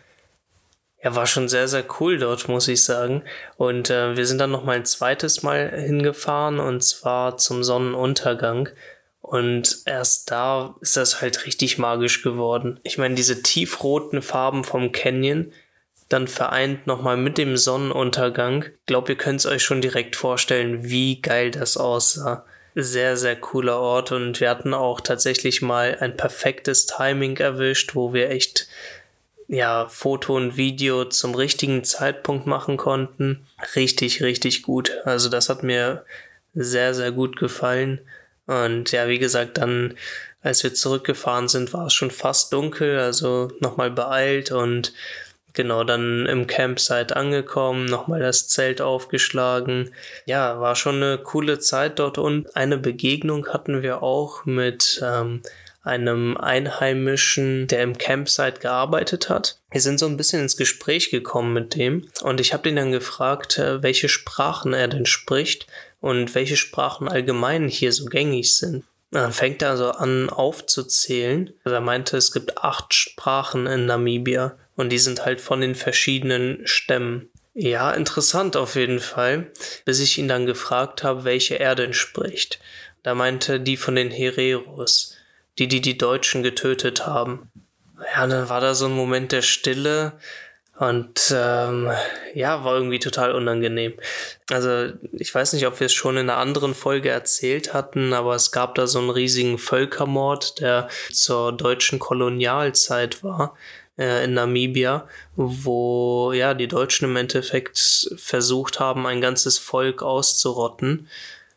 B: Ja, war schon sehr, sehr cool dort, muss ich sagen. Und äh, wir sind dann noch mal ein zweites Mal hingefahren und zwar zum Sonnenuntergang. Und erst da ist das halt richtig magisch geworden. Ich meine, diese tiefroten Farben vom Canyon, dann vereint nochmal mit dem Sonnenuntergang. Ich glaube, ihr könnt es euch schon direkt vorstellen, wie geil das aussah. Sehr, sehr cooler Ort und wir hatten auch tatsächlich mal ein perfektes Timing erwischt, wo wir echt ja, Foto und Video zum richtigen Zeitpunkt machen konnten. Richtig, richtig gut. Also das hat mir sehr, sehr gut gefallen. Und ja, wie gesagt, dann, als wir zurückgefahren sind, war es schon fast dunkel, also nochmal beeilt und genau dann im Campsite angekommen, nochmal das Zelt aufgeschlagen. Ja, war schon eine coole Zeit dort und eine Begegnung hatten wir auch mit ähm, einem Einheimischen, der im Campsite gearbeitet hat. Wir sind so ein bisschen ins Gespräch gekommen mit dem und ich habe ihn dann gefragt, äh, welche Sprachen er denn spricht und welche Sprachen allgemein hier so gängig sind. Dann fängt er also an aufzuzählen. Also er meinte, es gibt acht Sprachen in Namibia und die sind halt von den verschiedenen Stämmen. Ja, interessant auf jeden Fall, bis ich ihn dann gefragt habe, welche er denn spricht. Da meinte die von den Hereros die, die die Deutschen getötet haben. Ja, dann war da so ein Moment der Stille und ähm, ja, war irgendwie total unangenehm. Also ich weiß nicht, ob wir es schon in einer anderen Folge erzählt hatten, aber es gab da so einen riesigen Völkermord, der zur deutschen Kolonialzeit war äh, in Namibia, wo ja die Deutschen im Endeffekt versucht haben, ein ganzes Volk auszurotten.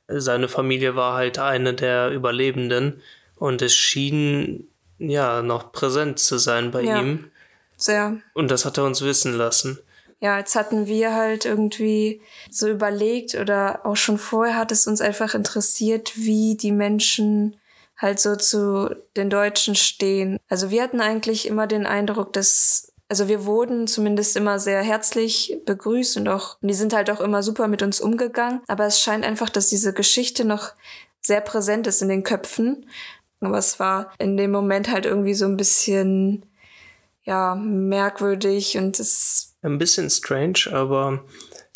B: Seine Familie war halt eine der Überlebenden und es schien ja noch präsent zu sein bei ja, ihm.
A: Sehr.
B: Und das hat er uns wissen lassen.
A: Ja, jetzt hatten wir halt irgendwie so überlegt oder auch schon vorher hat es uns einfach interessiert, wie die Menschen halt so zu den Deutschen stehen. Also wir hatten eigentlich immer den Eindruck, dass also wir wurden zumindest immer sehr herzlich begrüßt und auch, und die sind halt auch immer super mit uns umgegangen. Aber es scheint einfach, dass diese Geschichte noch sehr präsent ist in den Köpfen aber es war in dem Moment halt irgendwie so ein bisschen, ja, merkwürdig und es.
B: Ein bisschen strange, aber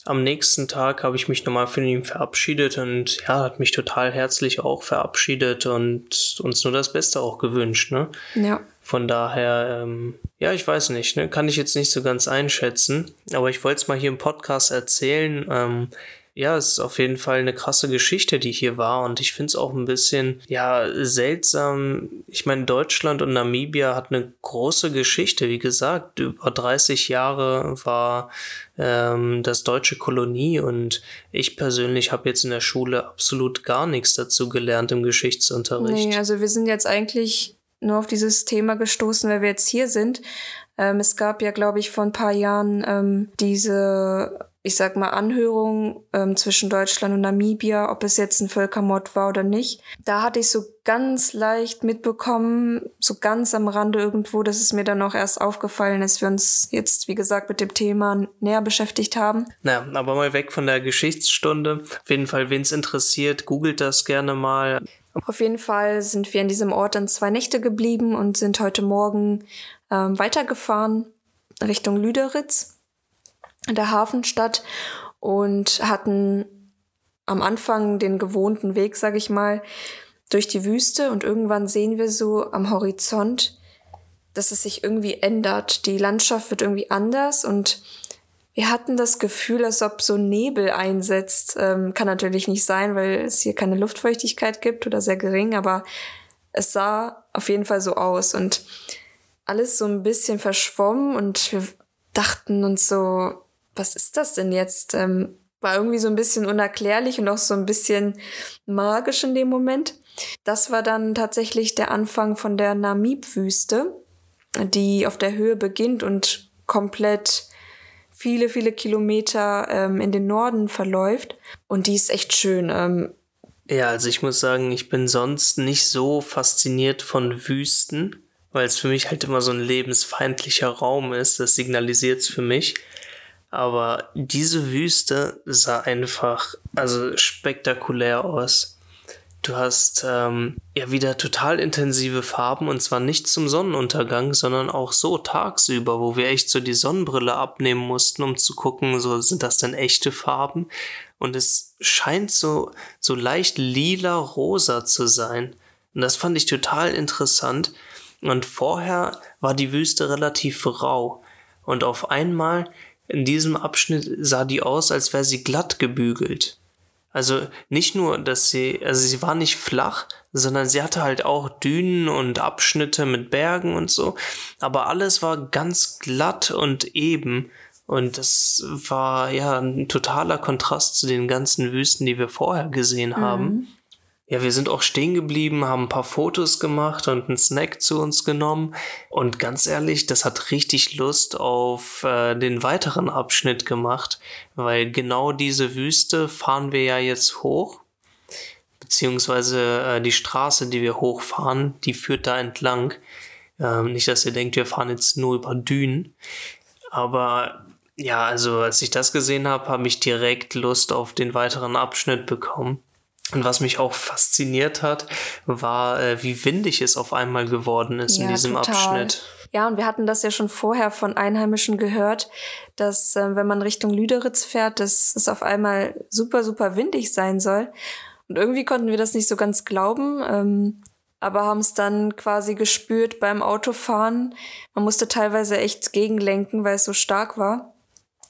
B: am nächsten Tag habe ich mich nochmal von ihm verabschiedet und ja, hat mich total herzlich auch verabschiedet und uns nur das Beste auch gewünscht, ne?
A: Ja.
B: Von daher, ähm, ja, ich weiß nicht, ne? kann ich jetzt nicht so ganz einschätzen, aber ich wollte es mal hier im Podcast erzählen. Ähm, ja, es ist auf jeden Fall eine krasse Geschichte, die hier war. Und ich finde es auch ein bisschen, ja, seltsam. Ich meine, Deutschland und Namibia hat eine große Geschichte. Wie gesagt, über 30 Jahre war ähm, das deutsche Kolonie. Und ich persönlich habe jetzt in der Schule absolut gar nichts dazu gelernt im Geschichtsunterricht.
A: Nee, also wir sind jetzt eigentlich nur auf dieses Thema gestoßen, weil wir jetzt hier sind. Ähm, es gab ja, glaube ich, vor ein paar Jahren ähm, diese ich sag mal, Anhörung ähm, zwischen Deutschland und Namibia, ob es jetzt ein Völkermord war oder nicht. Da hatte ich so ganz leicht mitbekommen, so ganz am Rande irgendwo, dass es mir dann auch erst aufgefallen ist, wir uns jetzt, wie gesagt, mit dem Thema näher beschäftigt haben.
B: Na, aber mal weg von der Geschichtsstunde. Auf jeden Fall, wen es interessiert, googelt das gerne mal.
A: Auf jeden Fall sind wir in diesem Ort dann zwei Nächte geblieben und sind heute Morgen ähm, weitergefahren Richtung Lüderitz der Hafenstadt und hatten am Anfang den gewohnten Weg, sag ich mal, durch die Wüste und irgendwann sehen wir so am Horizont, dass es sich irgendwie ändert. Die Landschaft wird irgendwie anders und wir hatten das Gefühl, als ob so Nebel einsetzt. Ähm, kann natürlich nicht sein, weil es hier keine Luftfeuchtigkeit gibt oder sehr gering, aber es sah auf jeden Fall so aus und alles so ein bisschen verschwommen und wir dachten uns so, was ist das denn jetzt? Ähm, war irgendwie so ein bisschen unerklärlich und auch so ein bisschen magisch in dem Moment. Das war dann tatsächlich der Anfang von der Namib-Wüste, die auf der Höhe beginnt und komplett viele, viele Kilometer ähm, in den Norden verläuft. Und die ist echt schön. Ähm,
B: ja, also ich muss sagen, ich bin sonst nicht so fasziniert von Wüsten, weil es für mich halt immer so ein lebensfeindlicher Raum ist. Das signalisiert es für mich. Aber diese Wüste sah einfach, also spektakulär aus. Du hast ähm, ja wieder total intensive Farben und zwar nicht zum Sonnenuntergang, sondern auch so tagsüber, wo wir echt so die Sonnenbrille abnehmen mussten, um zu gucken, so sind das denn echte Farben? Und es scheint so, so leicht lila-rosa zu sein. Und das fand ich total interessant. Und vorher war die Wüste relativ rau. Und auf einmal in diesem Abschnitt sah die aus, als wäre sie glatt gebügelt. Also nicht nur, dass sie, also sie war nicht flach, sondern sie hatte halt auch Dünen und Abschnitte mit Bergen und so. Aber alles war ganz glatt und eben. Und das war ja ein totaler Kontrast zu den ganzen Wüsten, die wir vorher gesehen haben. Mhm ja, wir sind auch stehen geblieben, haben ein paar Fotos gemacht und einen Snack zu uns genommen. Und ganz ehrlich, das hat richtig Lust auf äh, den weiteren Abschnitt gemacht, weil genau diese Wüste fahren wir ja jetzt hoch. Beziehungsweise äh, die Straße, die wir hochfahren, die führt da entlang. Ähm, nicht, dass ihr denkt, wir fahren jetzt nur über Dünen. Aber ja, also als ich das gesehen habe, habe ich direkt Lust auf den weiteren Abschnitt bekommen. Und was mich auch fasziniert hat, war, äh, wie windig es auf einmal geworden ist ja, in diesem total. Abschnitt.
A: Ja, und wir hatten das ja schon vorher von Einheimischen gehört, dass äh, wenn man Richtung Lüderitz fährt, dass es auf einmal super, super windig sein soll. Und irgendwie konnten wir das nicht so ganz glauben, ähm, aber haben es dann quasi gespürt beim Autofahren. Man musste teilweise echt gegenlenken, weil es so stark war.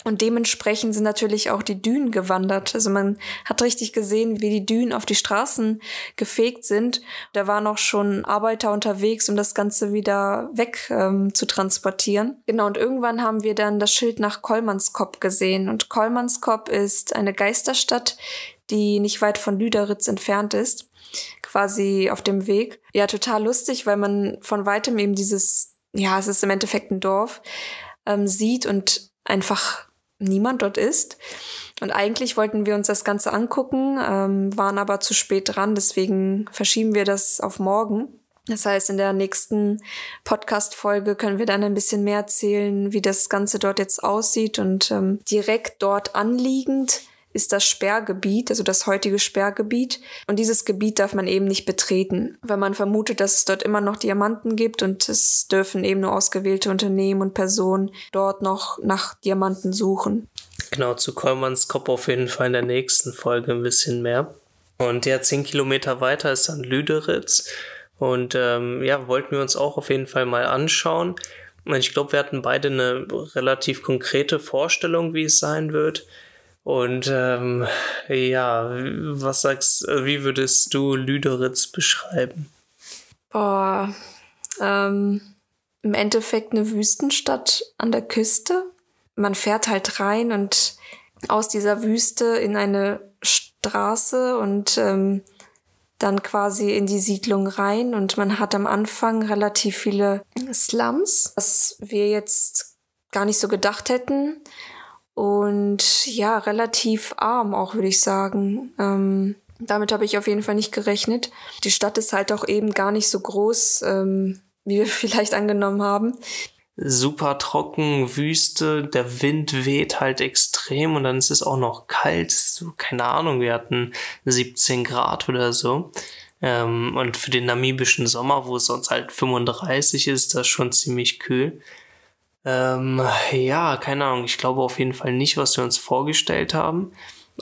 A: Und dementsprechend sind natürlich auch die Dünen gewandert. Also man hat richtig gesehen, wie die Dünen auf die Straßen gefegt sind. Da waren auch schon Arbeiter unterwegs, um das Ganze wieder weg ähm, zu transportieren. Genau, und irgendwann haben wir dann das Schild nach Kollmannskop gesehen. Und Kollmannskop ist eine Geisterstadt, die nicht weit von Lüderitz entfernt ist. Quasi auf dem Weg. Ja, total lustig, weil man von weitem eben dieses, ja, es ist im Endeffekt ein Dorf, ähm, sieht und einfach niemand dort ist. Und eigentlich wollten wir uns das Ganze angucken, ähm, waren aber zu spät dran, deswegen verschieben wir das auf morgen. Das heißt, in der nächsten Podcast-Folge können wir dann ein bisschen mehr erzählen, wie das Ganze dort jetzt aussieht und ähm, direkt dort anliegend ist das Sperrgebiet, also das heutige Sperrgebiet. Und dieses Gebiet darf man eben nicht betreten, weil man vermutet, dass es dort immer noch Diamanten gibt und es dürfen eben nur ausgewählte Unternehmen und Personen dort noch nach Diamanten suchen.
B: Genau, zu Kollmanns Kopf auf jeden Fall in der nächsten Folge ein bisschen mehr. Und ja, zehn Kilometer weiter ist dann Lüderitz. Und ähm, ja, wollten wir uns auch auf jeden Fall mal anschauen. Ich glaube, wir hatten beide eine relativ konkrete Vorstellung, wie es sein wird. Und ähm, ja, was sagst, wie würdest du Lüderitz beschreiben?
A: Boah, ähm, im Endeffekt eine Wüstenstadt an der Küste. Man fährt halt rein und aus dieser Wüste in eine Straße und ähm, dann quasi in die Siedlung rein und man hat am Anfang relativ viele Slums, was wir jetzt gar nicht so gedacht hätten und ja, relativ arm auch, würde ich sagen. Ähm, damit habe ich auf jeden Fall nicht gerechnet. Die Stadt ist halt auch eben gar nicht so groß, ähm, wie wir <laughs> vielleicht angenommen haben.
B: Super trocken, Wüste, der Wind weht halt extrem und dann ist es auch noch kalt. Keine Ahnung, wir hatten 17 Grad oder so. Ähm, und für den namibischen Sommer, wo es sonst halt 35 ist, das schon ziemlich kühl. Ähm, ja, keine Ahnung. Ich glaube auf jeden Fall nicht, was wir uns vorgestellt haben.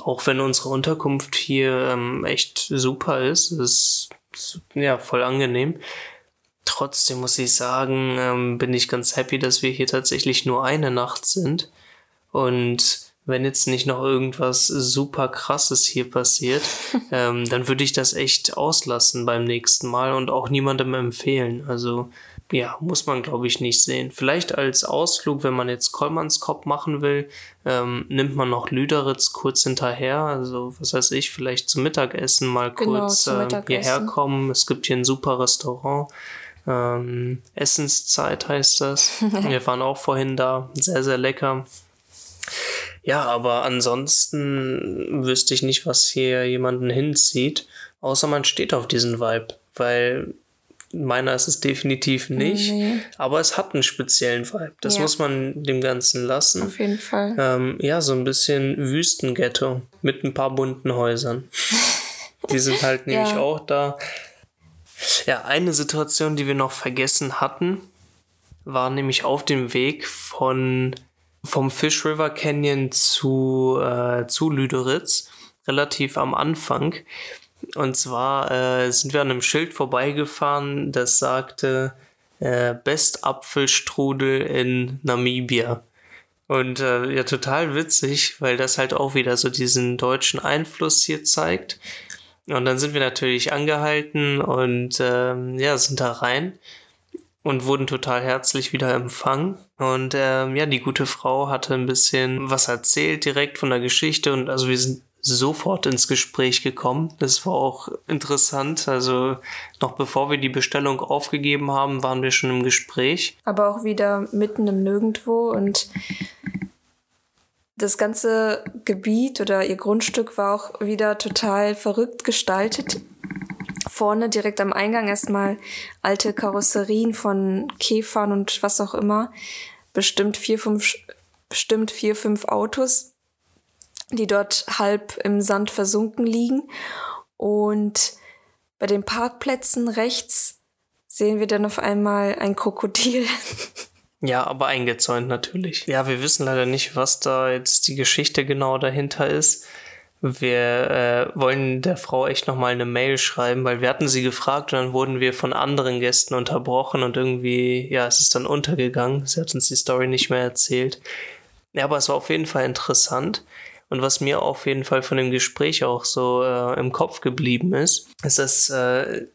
B: Auch wenn unsere Unterkunft hier ähm, echt super ist. ist ja voll angenehm. Trotzdem muss ich sagen, ähm, bin ich ganz happy, dass wir hier tatsächlich nur eine Nacht sind. Und wenn jetzt nicht noch irgendwas super krasses hier passiert, <laughs> ähm, dann würde ich das echt auslassen beim nächsten Mal und auch niemandem empfehlen. Also ja, muss man glaube ich nicht sehen. Vielleicht als Ausflug, wenn man jetzt Kollmannskopf machen will, ähm, nimmt man noch Lüderitz kurz hinterher. Also was weiß ich, vielleicht zum Mittagessen mal genau, kurz äh, hierher kommen. Es gibt hier ein super Restaurant. Ähm, Essenszeit heißt das. <laughs> Wir waren auch vorhin da. Sehr, sehr lecker. Ja, aber ansonsten wüsste ich nicht, was hier jemanden hinzieht, außer man steht auf diesen Vibe, weil Meiner ist es definitiv nicht. Nee. Aber es hat einen speziellen Vibe. Das ja. muss man dem Ganzen lassen.
A: Auf jeden Fall.
B: Ähm, ja, so ein bisschen Wüstenghetto mit ein paar bunten Häusern. <laughs> Die sind halt nämlich ja. auch da. Ja, eine Situation, die wir noch vergessen hatten, war nämlich auf dem Weg von vom Fish River Canyon zu, äh, zu Lüderitz, relativ am Anfang. Und zwar äh, sind wir an einem Schild vorbeigefahren, das sagte äh, Best Apfelstrudel in Namibia. Und äh, ja, total witzig, weil das halt auch wieder so diesen deutschen Einfluss hier zeigt. Und dann sind wir natürlich angehalten und ähm, ja, sind da rein und wurden total herzlich wieder empfangen. Und ähm, ja, die gute Frau hatte ein bisschen was erzählt direkt von der Geschichte und also wir sind sofort ins Gespräch gekommen. Das war auch interessant. Also noch bevor wir die Bestellung aufgegeben haben, waren wir schon im Gespräch.
A: Aber auch wieder mitten im Nirgendwo und das ganze Gebiet oder ihr Grundstück war auch wieder total verrückt gestaltet. Vorne direkt am Eingang erstmal alte Karosserien von Käfern und was auch immer. Bestimmt vier, fünf, bestimmt vier, fünf Autos die dort halb im Sand versunken liegen. Und bei den Parkplätzen rechts sehen wir dann auf einmal ein Krokodil. <laughs>
B: Ja, aber eingezäunt natürlich. Ja, wir wissen leider nicht, was da jetzt die Geschichte genau dahinter ist. Wir äh, wollen der Frau echt nochmal eine Mail schreiben, weil wir hatten sie gefragt und dann wurden wir von anderen Gästen unterbrochen und irgendwie, ja, es ist dann untergegangen. Sie hat uns die Story nicht mehr erzählt. Ja, aber es war auf jeden Fall interessant. Und was mir auf jeden Fall von dem Gespräch auch so äh, im Kopf geblieben ist, ist, dass äh,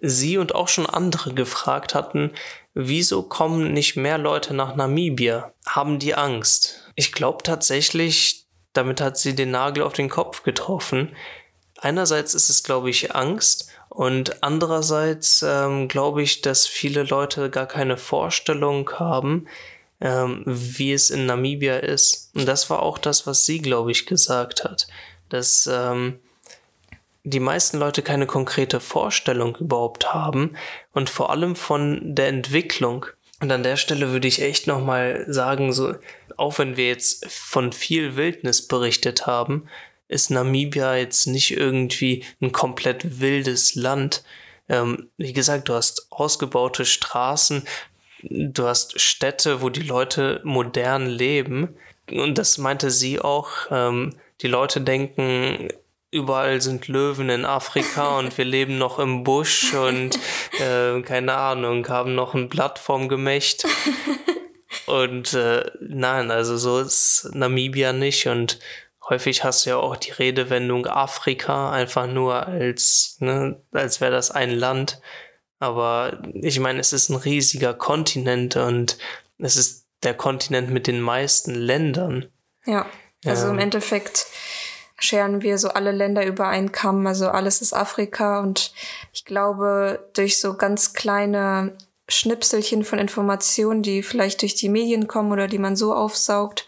B: sie und auch schon andere gefragt hatten, wieso kommen nicht mehr Leute nach Namibia? Haben die Angst? Ich glaube tatsächlich, damit hat sie den Nagel auf den Kopf getroffen. Einerseits ist es, glaube ich, Angst und andererseits ähm, glaube ich, dass viele Leute gar keine Vorstellung haben, ähm, wie es in Namibia ist. Und das war auch das, was sie, glaube ich, gesagt hat, dass ähm, die meisten Leute keine konkrete Vorstellung überhaupt haben und vor allem von der Entwicklung. Und an der Stelle würde ich echt nochmal sagen, so, auch wenn wir jetzt von viel Wildnis berichtet haben, ist Namibia jetzt nicht irgendwie ein komplett wildes Land. Ähm, wie gesagt, du hast ausgebaute Straßen, du hast Städte, wo die Leute modern leben. Und das meinte sie auch. Ähm, die Leute denken, überall sind Löwen in Afrika <laughs> und wir leben noch im Busch und äh, keine Ahnung, haben noch ein Blatt vorm Gemächt. Und äh, nein, also so ist Namibia nicht. Und häufig hast du ja auch die Redewendung Afrika einfach nur als, ne, als wäre das ein Land. Aber ich meine, es ist ein riesiger Kontinent und es ist der Kontinent mit den meisten Ländern.
A: Ja, also ja. im Endeffekt scheren wir so alle Länder über einen Kamm. Also alles ist Afrika und ich glaube, durch so ganz kleine Schnipselchen von Informationen, die vielleicht durch die Medien kommen oder die man so aufsaugt,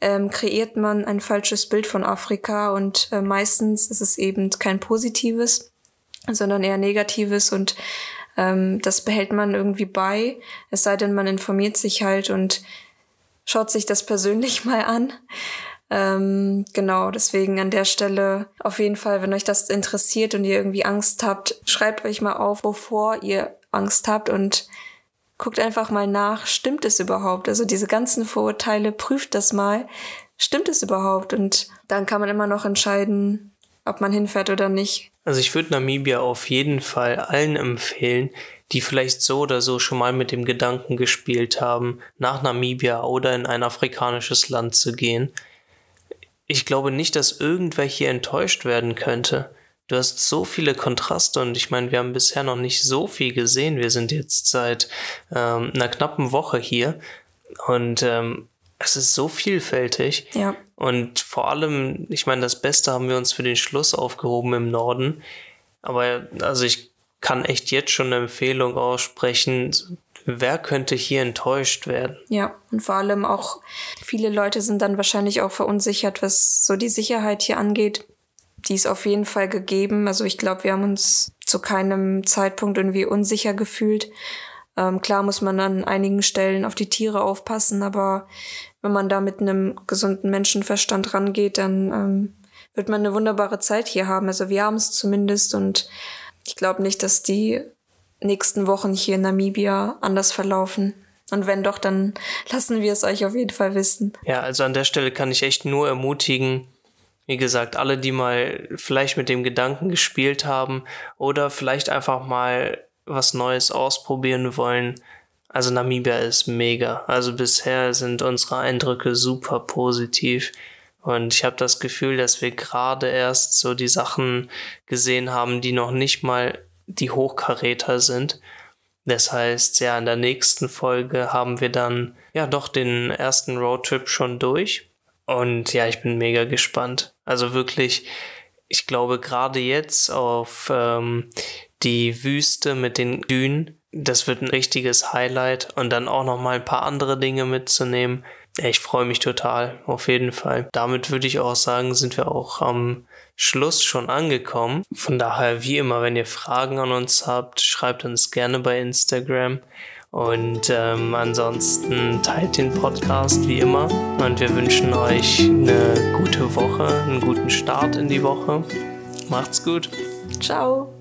A: ähm, kreiert man ein falsches Bild von Afrika und äh, meistens ist es eben kein positives sondern eher Negatives und ähm, das behält man irgendwie bei, es sei denn, man informiert sich halt und schaut sich das persönlich <laughs> mal an. Ähm, genau, deswegen an der Stelle auf jeden Fall, wenn euch das interessiert und ihr irgendwie Angst habt, schreibt euch mal auf, wovor ihr Angst habt und guckt einfach mal nach, stimmt es überhaupt? Also diese ganzen Vorurteile, prüft das mal, stimmt es überhaupt? Und dann kann man immer noch entscheiden, ob man hinfährt oder nicht.
B: Also ich würde Namibia auf jeden Fall allen empfehlen, die vielleicht so oder so schon mal mit dem Gedanken gespielt haben, nach Namibia oder in ein afrikanisches Land zu gehen. Ich glaube nicht, dass irgendwer hier enttäuscht werden könnte. Du hast so viele Kontraste und ich meine, wir haben bisher noch nicht so viel gesehen. Wir sind jetzt seit ähm, einer knappen Woche hier und ähm, es ist so vielfältig.
A: Ja.
B: Und vor allem, ich meine, das Beste haben wir uns für den Schluss aufgehoben im Norden. Aber also ich kann echt jetzt schon eine Empfehlung aussprechen. Wer könnte hier enttäuscht werden?
A: Ja, und vor allem auch viele Leute sind dann wahrscheinlich auch verunsichert, was so die Sicherheit hier angeht. Die ist auf jeden Fall gegeben. Also ich glaube, wir haben uns zu keinem Zeitpunkt irgendwie unsicher gefühlt. Ähm, klar muss man an einigen Stellen auf die Tiere aufpassen, aber wenn man da mit einem gesunden Menschenverstand rangeht, dann ähm, wird man eine wunderbare Zeit hier haben. Also wir haben es zumindest und ich glaube nicht, dass die nächsten Wochen hier in Namibia anders verlaufen. Und wenn doch, dann <laughs> lassen wir es euch auf jeden Fall wissen.
B: Ja, also an der Stelle kann ich echt nur ermutigen, wie gesagt, alle, die mal vielleicht mit dem Gedanken gespielt haben oder vielleicht einfach mal was Neues ausprobieren wollen. Also Namibia ist mega. Also bisher sind unsere Eindrücke super positiv. Und ich habe das Gefühl, dass wir gerade erst so die Sachen gesehen haben, die noch nicht mal die Hochkaräter sind. Das heißt, ja, in der nächsten Folge haben wir dann ja doch den ersten Roadtrip schon durch. Und ja, ich bin mega gespannt. Also wirklich, ich glaube gerade jetzt auf ähm, die Wüste mit den Dünen, das wird ein richtiges Highlight. Und dann auch noch mal ein paar andere Dinge mitzunehmen. Ich freue mich total, auf jeden Fall. Damit würde ich auch sagen, sind wir auch am Schluss schon angekommen. Von daher, wie immer, wenn ihr Fragen an uns habt, schreibt uns gerne bei Instagram. Und ähm, ansonsten teilt den Podcast wie immer. Und wir wünschen euch eine gute Woche, einen guten Start in die Woche. Macht's gut.
A: Ciao.